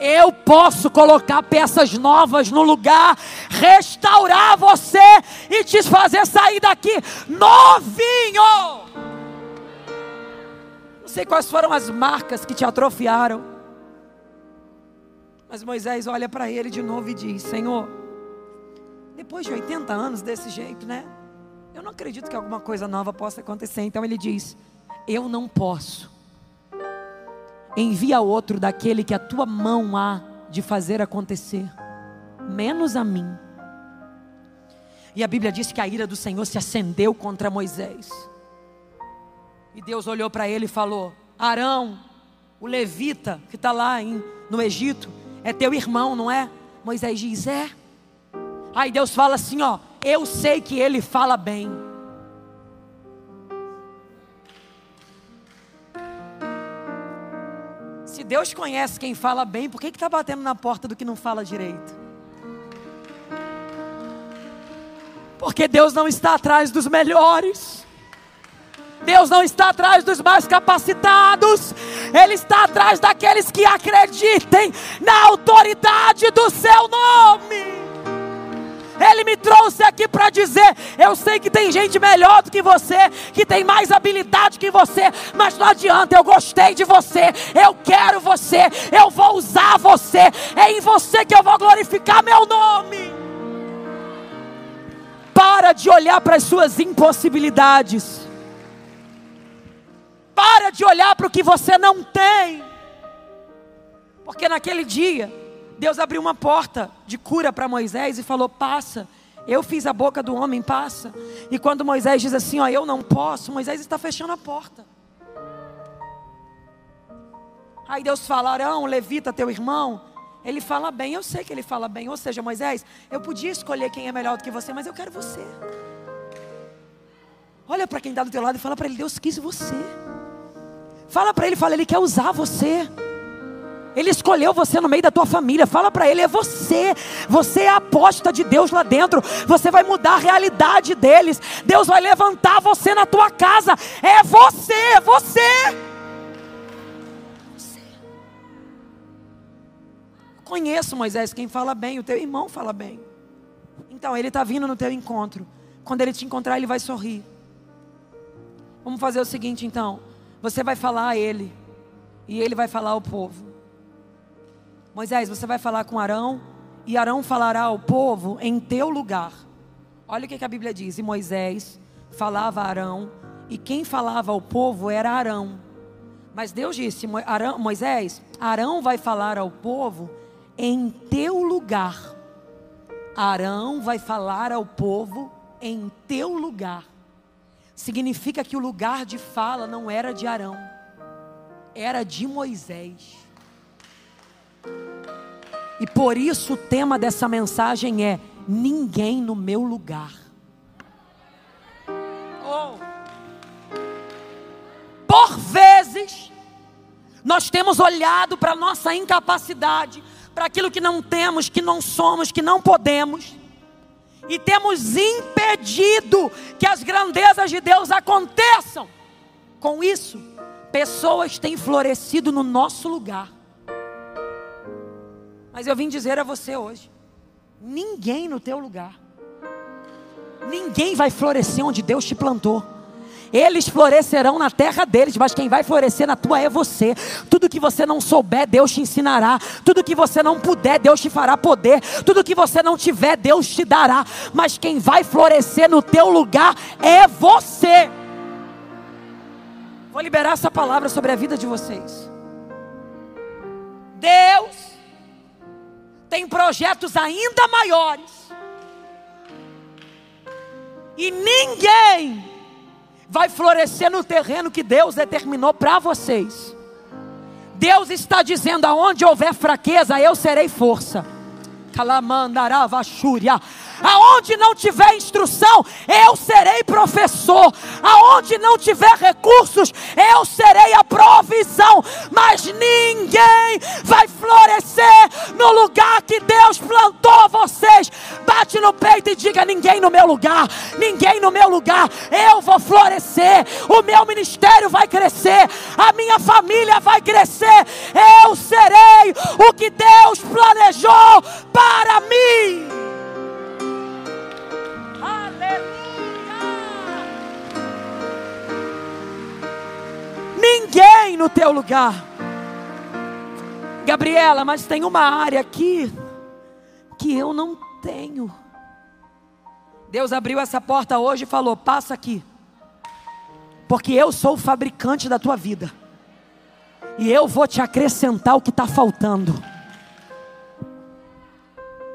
Eu posso colocar peças novas no lugar, restaurar você e te fazer sair daqui novinho. Não sei quais foram as marcas que te atrofiaram. Mas Moisés olha para ele de novo e diz: Senhor, depois de 80 anos desse jeito, né? Eu não acredito que alguma coisa nova possa acontecer. Então ele diz: Eu não posso envia outro daquele que a tua mão há de fazer acontecer, menos a mim. E a Bíblia diz que a ira do Senhor se acendeu contra Moisés. E Deus olhou para ele e falou: Arão, o levita que está lá em, no Egito, é teu irmão, não é? Moisés diz: É. Aí Deus fala assim: Ó, Eu sei que ele fala bem. Se Deus conhece quem fala bem, por que está batendo na porta do que não fala direito? Porque Deus não está atrás dos melhores. Deus não está atrás dos mais capacitados, Ele está atrás daqueles que acreditem na autoridade do seu nome. Ele me trouxe aqui para dizer: eu sei que tem gente melhor do que você, que tem mais habilidade que você, mas não adianta, eu gostei de você, eu quero você, eu vou usar você, é em você que eu vou glorificar meu nome. Para de olhar para as suas impossibilidades. Para de olhar para o que você não tem. Porque naquele dia, Deus abriu uma porta de cura para Moisés e falou: Passa. Eu fiz a boca do homem, passa. E quando Moisés diz assim: Ó, eu não posso, Moisés está fechando a porta. Aí Deus fala: Arão, levita teu irmão. Ele fala bem, eu sei que ele fala bem. Ou seja, Moisés, eu podia escolher quem é melhor do que você, mas eu quero você. Olha para quem está do teu lado e fala para ele: Deus quis você. Fala para ele, fala, ele quer usar você. Ele escolheu você no meio da tua família. Fala para ele, é você. Você é a aposta de Deus lá dentro. Você vai mudar a realidade deles. Deus vai levantar você na tua casa. É você, é você. você. Conheço Moisés, quem fala bem, o teu irmão fala bem. Então, ele está vindo no teu encontro. Quando ele te encontrar, ele vai sorrir. Vamos fazer o seguinte então. Você vai falar a ele. E ele vai falar ao povo. Moisés, você vai falar com Arão. E Arão falará ao povo em teu lugar. Olha o que, a Bíblia diz. E Moisés falava a Arão. E quem falava ao povo era Arão. Mas Deus disse: Arão, Moisés, Arão vai falar ao povo em teu lugar. Arão vai falar ao povo em teu lugar significa que o lugar de fala não era de Arão, era de Moisés. E por isso o tema dessa mensagem é: ninguém no meu lugar. Oh. Por vezes, nós temos olhado para a nossa incapacidade, para aquilo que não temos, que não somos, que não podemos e temos impedido que as grandezas de Deus aconteçam. Com isso, pessoas têm florescido no nosso lugar. Mas eu vim dizer a você hoje: ninguém no teu lugar, ninguém vai florescer onde Deus te plantou. Eles florescerão na terra deles, mas quem vai florescer na tua é você. Tudo que você não souber, Deus te ensinará. Tudo que você não puder, Deus te fará poder. Tudo que você não tiver, Deus te dará. Mas quem vai florescer no teu lugar é você. Vou liberar essa palavra sobre a vida de vocês. Deus tem projetos ainda maiores. E ninguém vai florescer no terreno que Deus determinou para vocês. Deus está dizendo: aonde houver fraqueza, eu serei força. Calamandaravachúria. Aonde não tiver instrução, eu serei professor. Aonde não tiver recursos, eu serei a provisão. Mas ninguém vai florescer no lugar que Deus plantou vocês. Bate no peito e diga: ninguém no meu lugar, ninguém no meu lugar. Eu vou florescer. O meu ministério vai crescer. A minha família vai crescer. Eu serei o que Deus planejou para mim. Ninguém no teu lugar. Gabriela, mas tem uma área aqui que eu não tenho. Deus abriu essa porta hoje e falou: passa aqui, porque eu sou o fabricante da tua vida, e eu vou te acrescentar o que está faltando.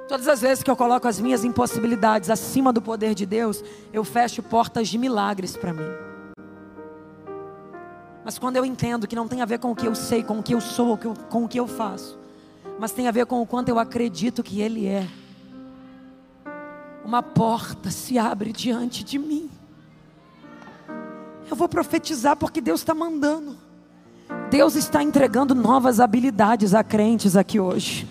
Todas as vezes que eu coloco as minhas impossibilidades acima do poder de Deus, eu fecho portas de milagres para mim. Mas quando eu entendo que não tem a ver com o que eu sei, com o que eu sou, com o que eu faço, mas tem a ver com o quanto eu acredito que Ele é. uma porta se abre diante de mim. Eu vou profetizar porque Deus está mandando. Deus está entregando novas habilidades a crentes aqui hoje.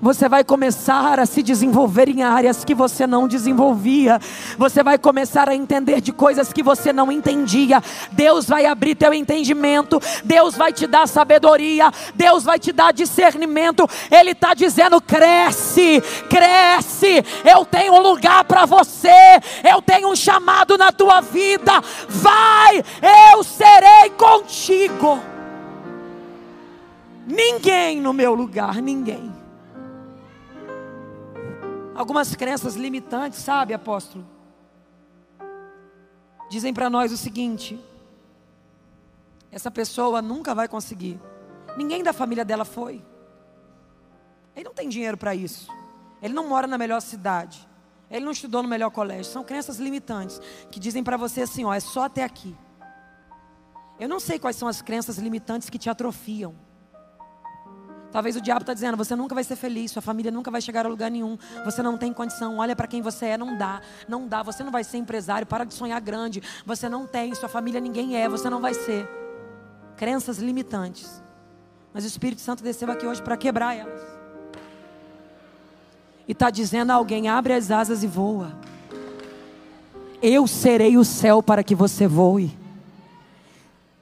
Você vai começar a se desenvolver em áreas que você não desenvolvia. Você vai começar a entender de coisas que você não entendia. Deus vai abrir teu entendimento. Deus vai te dar sabedoria. Deus vai te dar discernimento. Ele está dizendo: cresce, cresce. Eu tenho um lugar para você. Eu tenho um chamado na tua vida. Vai, eu serei contigo. Ninguém no meu lugar, ninguém algumas crenças limitantes, sabe, apóstolo? Dizem para nós o seguinte: essa pessoa nunca vai conseguir. Ninguém da família dela foi. Ele não tem dinheiro para isso. Ele não mora na melhor cidade. Ele não estudou no melhor colégio. São crenças limitantes que dizem para você assim: ó, é só até aqui. Eu não sei quais são as crenças limitantes que te atrofiam. Talvez o diabo está dizendo: você nunca vai ser feliz, sua família nunca vai chegar a lugar nenhum, você não tem condição, olha para quem você é, não dá, não dá, você não vai ser empresário, para de sonhar grande, você não tem, sua família ninguém é, você não vai ser. Crenças limitantes. Mas o Espírito Santo desceu aqui hoje para quebrar elas. E está dizendo a alguém: abre as asas e voa. Eu serei o céu para que você voe.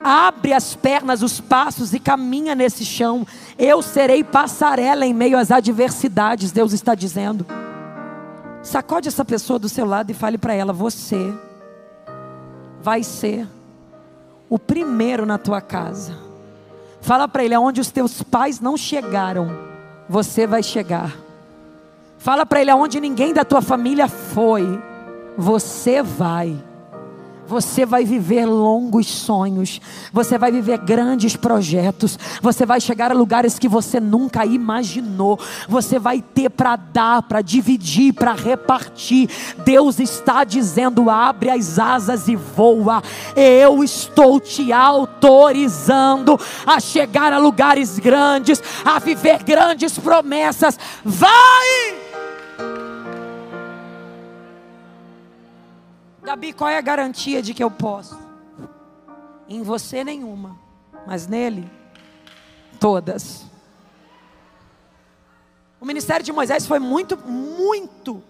Abre as pernas, os passos e caminha nesse chão. Eu serei passarela em meio às adversidades, Deus está dizendo. Sacode essa pessoa do seu lado e fale para ela: Você vai ser o primeiro na tua casa. Fala para ele: aonde os teus pais não chegaram, você vai chegar. Fala para ele: aonde ninguém da tua família foi, você vai. Você vai viver longos sonhos, você vai viver grandes projetos, você vai chegar a lugares que você nunca imaginou, você vai ter para dar, para dividir, para repartir. Deus está dizendo: abre as asas e voa. Eu estou te autorizando a chegar a lugares grandes, a viver grandes promessas. Vai! Gabi, qual é a garantia de que eu posso? Em você nenhuma, mas nele todas. O ministério de Moisés foi muito, muito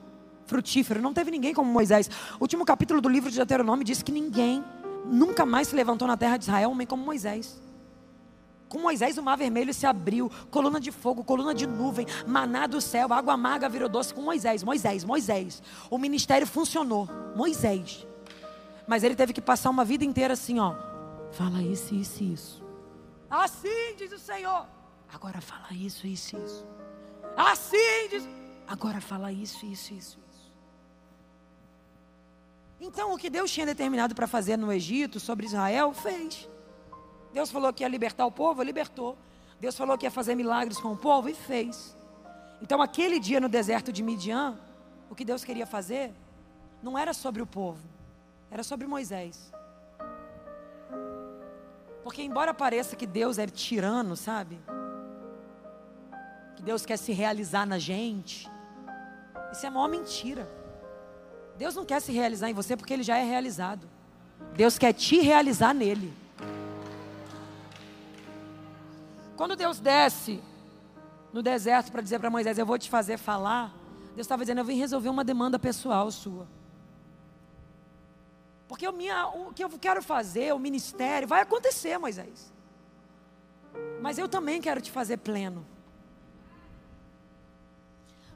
frutífero. Não teve ninguém como Moisés. O último capítulo do livro de Deuteronômio diz que ninguém nunca mais se levantou na terra de Israel, homem como Moisés. Com Moisés o mar vermelho se abriu, coluna de fogo, coluna de nuvem, maná do céu, água amarga virou doce com Moisés, Moisés, Moisés. O ministério funcionou, Moisés. Mas ele teve que passar uma vida inteira assim, ó. Fala isso, isso, isso. Assim diz o Senhor. Agora fala isso, isso, isso. Assim diz. Agora fala isso, isso, isso. Então o que Deus tinha determinado para fazer no Egito sobre Israel, fez. Deus falou que ia libertar o povo, libertou. Deus falou que ia fazer milagres com o povo e fez. Então, aquele dia no deserto de Midian, o que Deus queria fazer não era sobre o povo, era sobre Moisés. Porque, embora pareça que Deus é tirano, sabe? Que Deus quer se realizar na gente, isso é a maior mentira. Deus não quer se realizar em você porque ele já é realizado. Deus quer te realizar nele. Quando Deus desce no deserto para dizer para Moisés: Eu vou te fazer falar, Deus estava dizendo: Eu vim resolver uma demanda pessoal sua. Porque o, minha, o que eu quero fazer, o ministério, vai acontecer, Moisés. Mas eu também quero te fazer pleno.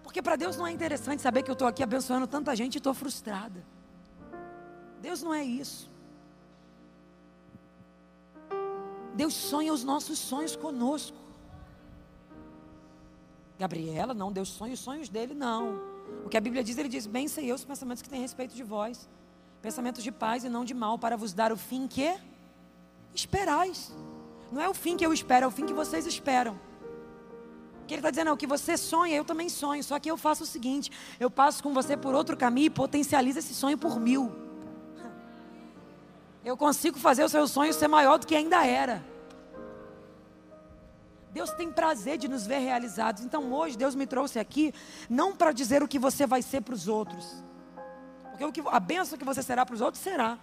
Porque para Deus não é interessante saber que eu estou aqui abençoando tanta gente e estou frustrada. Deus não é isso. Deus sonha os nossos sonhos conosco. Gabriela, não, Deus sonha os sonhos dele, não. O que a Bíblia diz, ele diz: Bem sei eu os pensamentos que têm respeito de vós, pensamentos de paz e não de mal, para vos dar o fim que esperais. Não é o fim que eu espero, é o fim que vocês esperam. Que ele está dizendo é o que você sonha, eu também sonho. Só que eu faço o seguinte: eu passo com você por outro caminho e potencializo esse sonho por mil. *laughs* Eu consigo fazer o seu sonho ser maior do que ainda era. Deus tem prazer de nos ver realizados. Então hoje Deus me trouxe aqui não para dizer o que você vai ser para os outros. Porque o que, a bênção que você será para os outros será.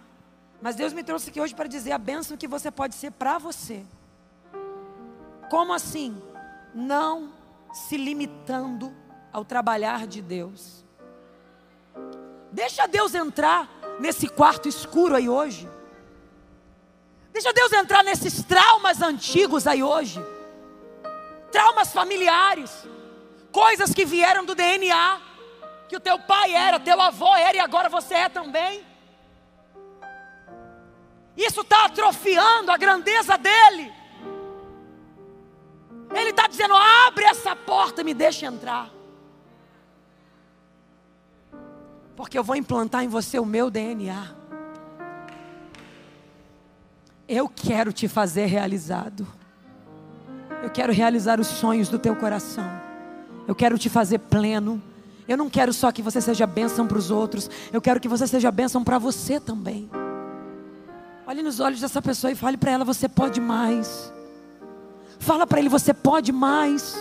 Mas Deus me trouxe aqui hoje para dizer a bênção que você pode ser para você. Como assim? Não se limitando ao trabalhar de Deus. Deixa Deus entrar nesse quarto escuro aí hoje. Deixa Deus entrar nesses traumas antigos aí hoje. Traumas familiares. Coisas que vieram do DNA. Que o teu pai era, teu avô era e agora você é também. Isso está atrofiando a grandeza dele. Ele está dizendo: abre essa porta e me deixa entrar. Porque eu vou implantar em você o meu DNA. Eu quero te fazer realizado. Eu quero realizar os sonhos do teu coração. Eu quero te fazer pleno. Eu não quero só que você seja bênção para os outros. Eu quero que você seja bênção para você também. Olhe nos olhos dessa pessoa e fale para ela: você pode mais. Fala para ele: você pode mais.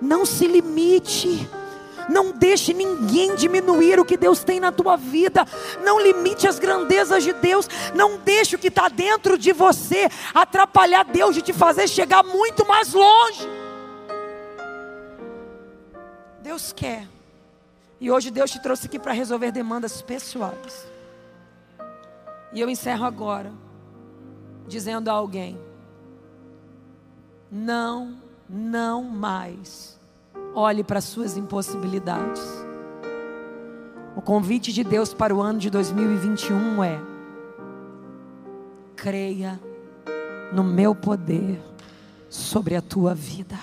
Não se limite. Não deixe ninguém diminuir o que Deus tem na tua vida. Não limite as grandezas de Deus. Não deixe o que está dentro de você atrapalhar Deus de te fazer chegar muito mais longe. Deus quer. E hoje Deus te trouxe aqui para resolver demandas pessoais. E eu encerro agora, dizendo a alguém: não, não mais olhe para suas impossibilidades. O convite de Deus para o ano de 2021 é: creia no meu poder sobre a tua vida.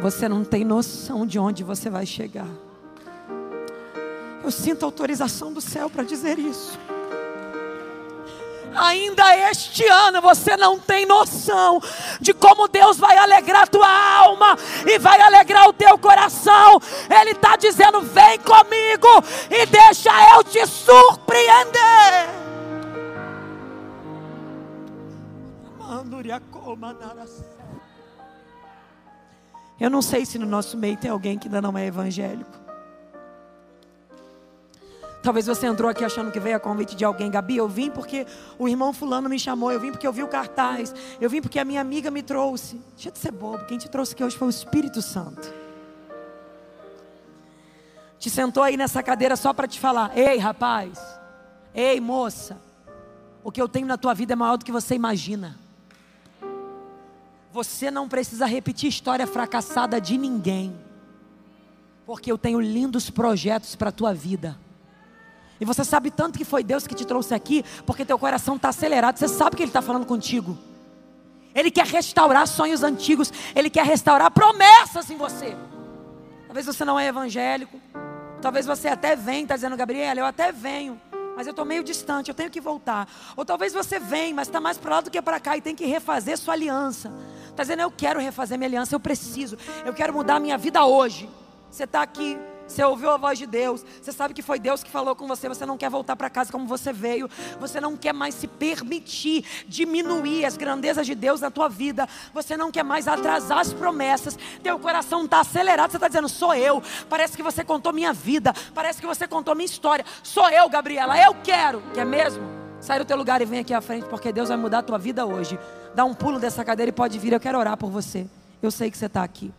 Você não tem noção de onde você vai chegar. Eu sinto autorização do céu para dizer isso. Ainda este ano você não tem noção de como Deus vai alegrar tua alma e vai alegrar o teu coração. Ele está dizendo: vem comigo e deixa eu te surpreender. Eu não sei se no nosso meio tem alguém que ainda não é evangélico. Talvez você entrou aqui achando que veio a convite de alguém. Gabi, eu vim porque o irmão fulano me chamou. Eu vim porque eu vi o cartaz. Eu vim porque a minha amiga me trouxe. Deixa de ser bobo. Quem te trouxe aqui hoje foi o Espírito Santo. Te sentou aí nessa cadeira só para te falar: Ei, rapaz. Ei, moça. O que eu tenho na tua vida é maior do que você imagina. Você não precisa repetir história fracassada de ninguém. Porque eu tenho lindos projetos para a tua vida. E você sabe tanto que foi Deus que te trouxe aqui, porque teu coração está acelerado. Você sabe que Ele está falando contigo. Ele quer restaurar sonhos antigos. Ele quer restaurar promessas em você. Talvez você não é evangélico. Talvez você até vem, está dizendo, Gabriela, eu até venho. Mas eu estou meio distante, eu tenho que voltar. Ou talvez você vem, mas está mais para lá do que para cá e tem que refazer sua aliança. Está dizendo, eu quero refazer minha aliança, eu preciso. Eu quero mudar a minha vida hoje. Você está aqui você ouviu a voz de Deus, você sabe que foi Deus que falou com você, você não quer voltar para casa como você veio, você não quer mais se permitir diminuir as grandezas de Deus na tua vida, você não quer mais atrasar as promessas, teu coração está acelerado, você está dizendo, sou eu, parece que você contou minha vida, parece que você contou minha história, sou eu, Gabriela, eu quero, quer mesmo? Sai do teu lugar e vem aqui à frente, porque Deus vai mudar a tua vida hoje. Dá um pulo dessa cadeira e pode vir, eu quero orar por você. Eu sei que você está aqui.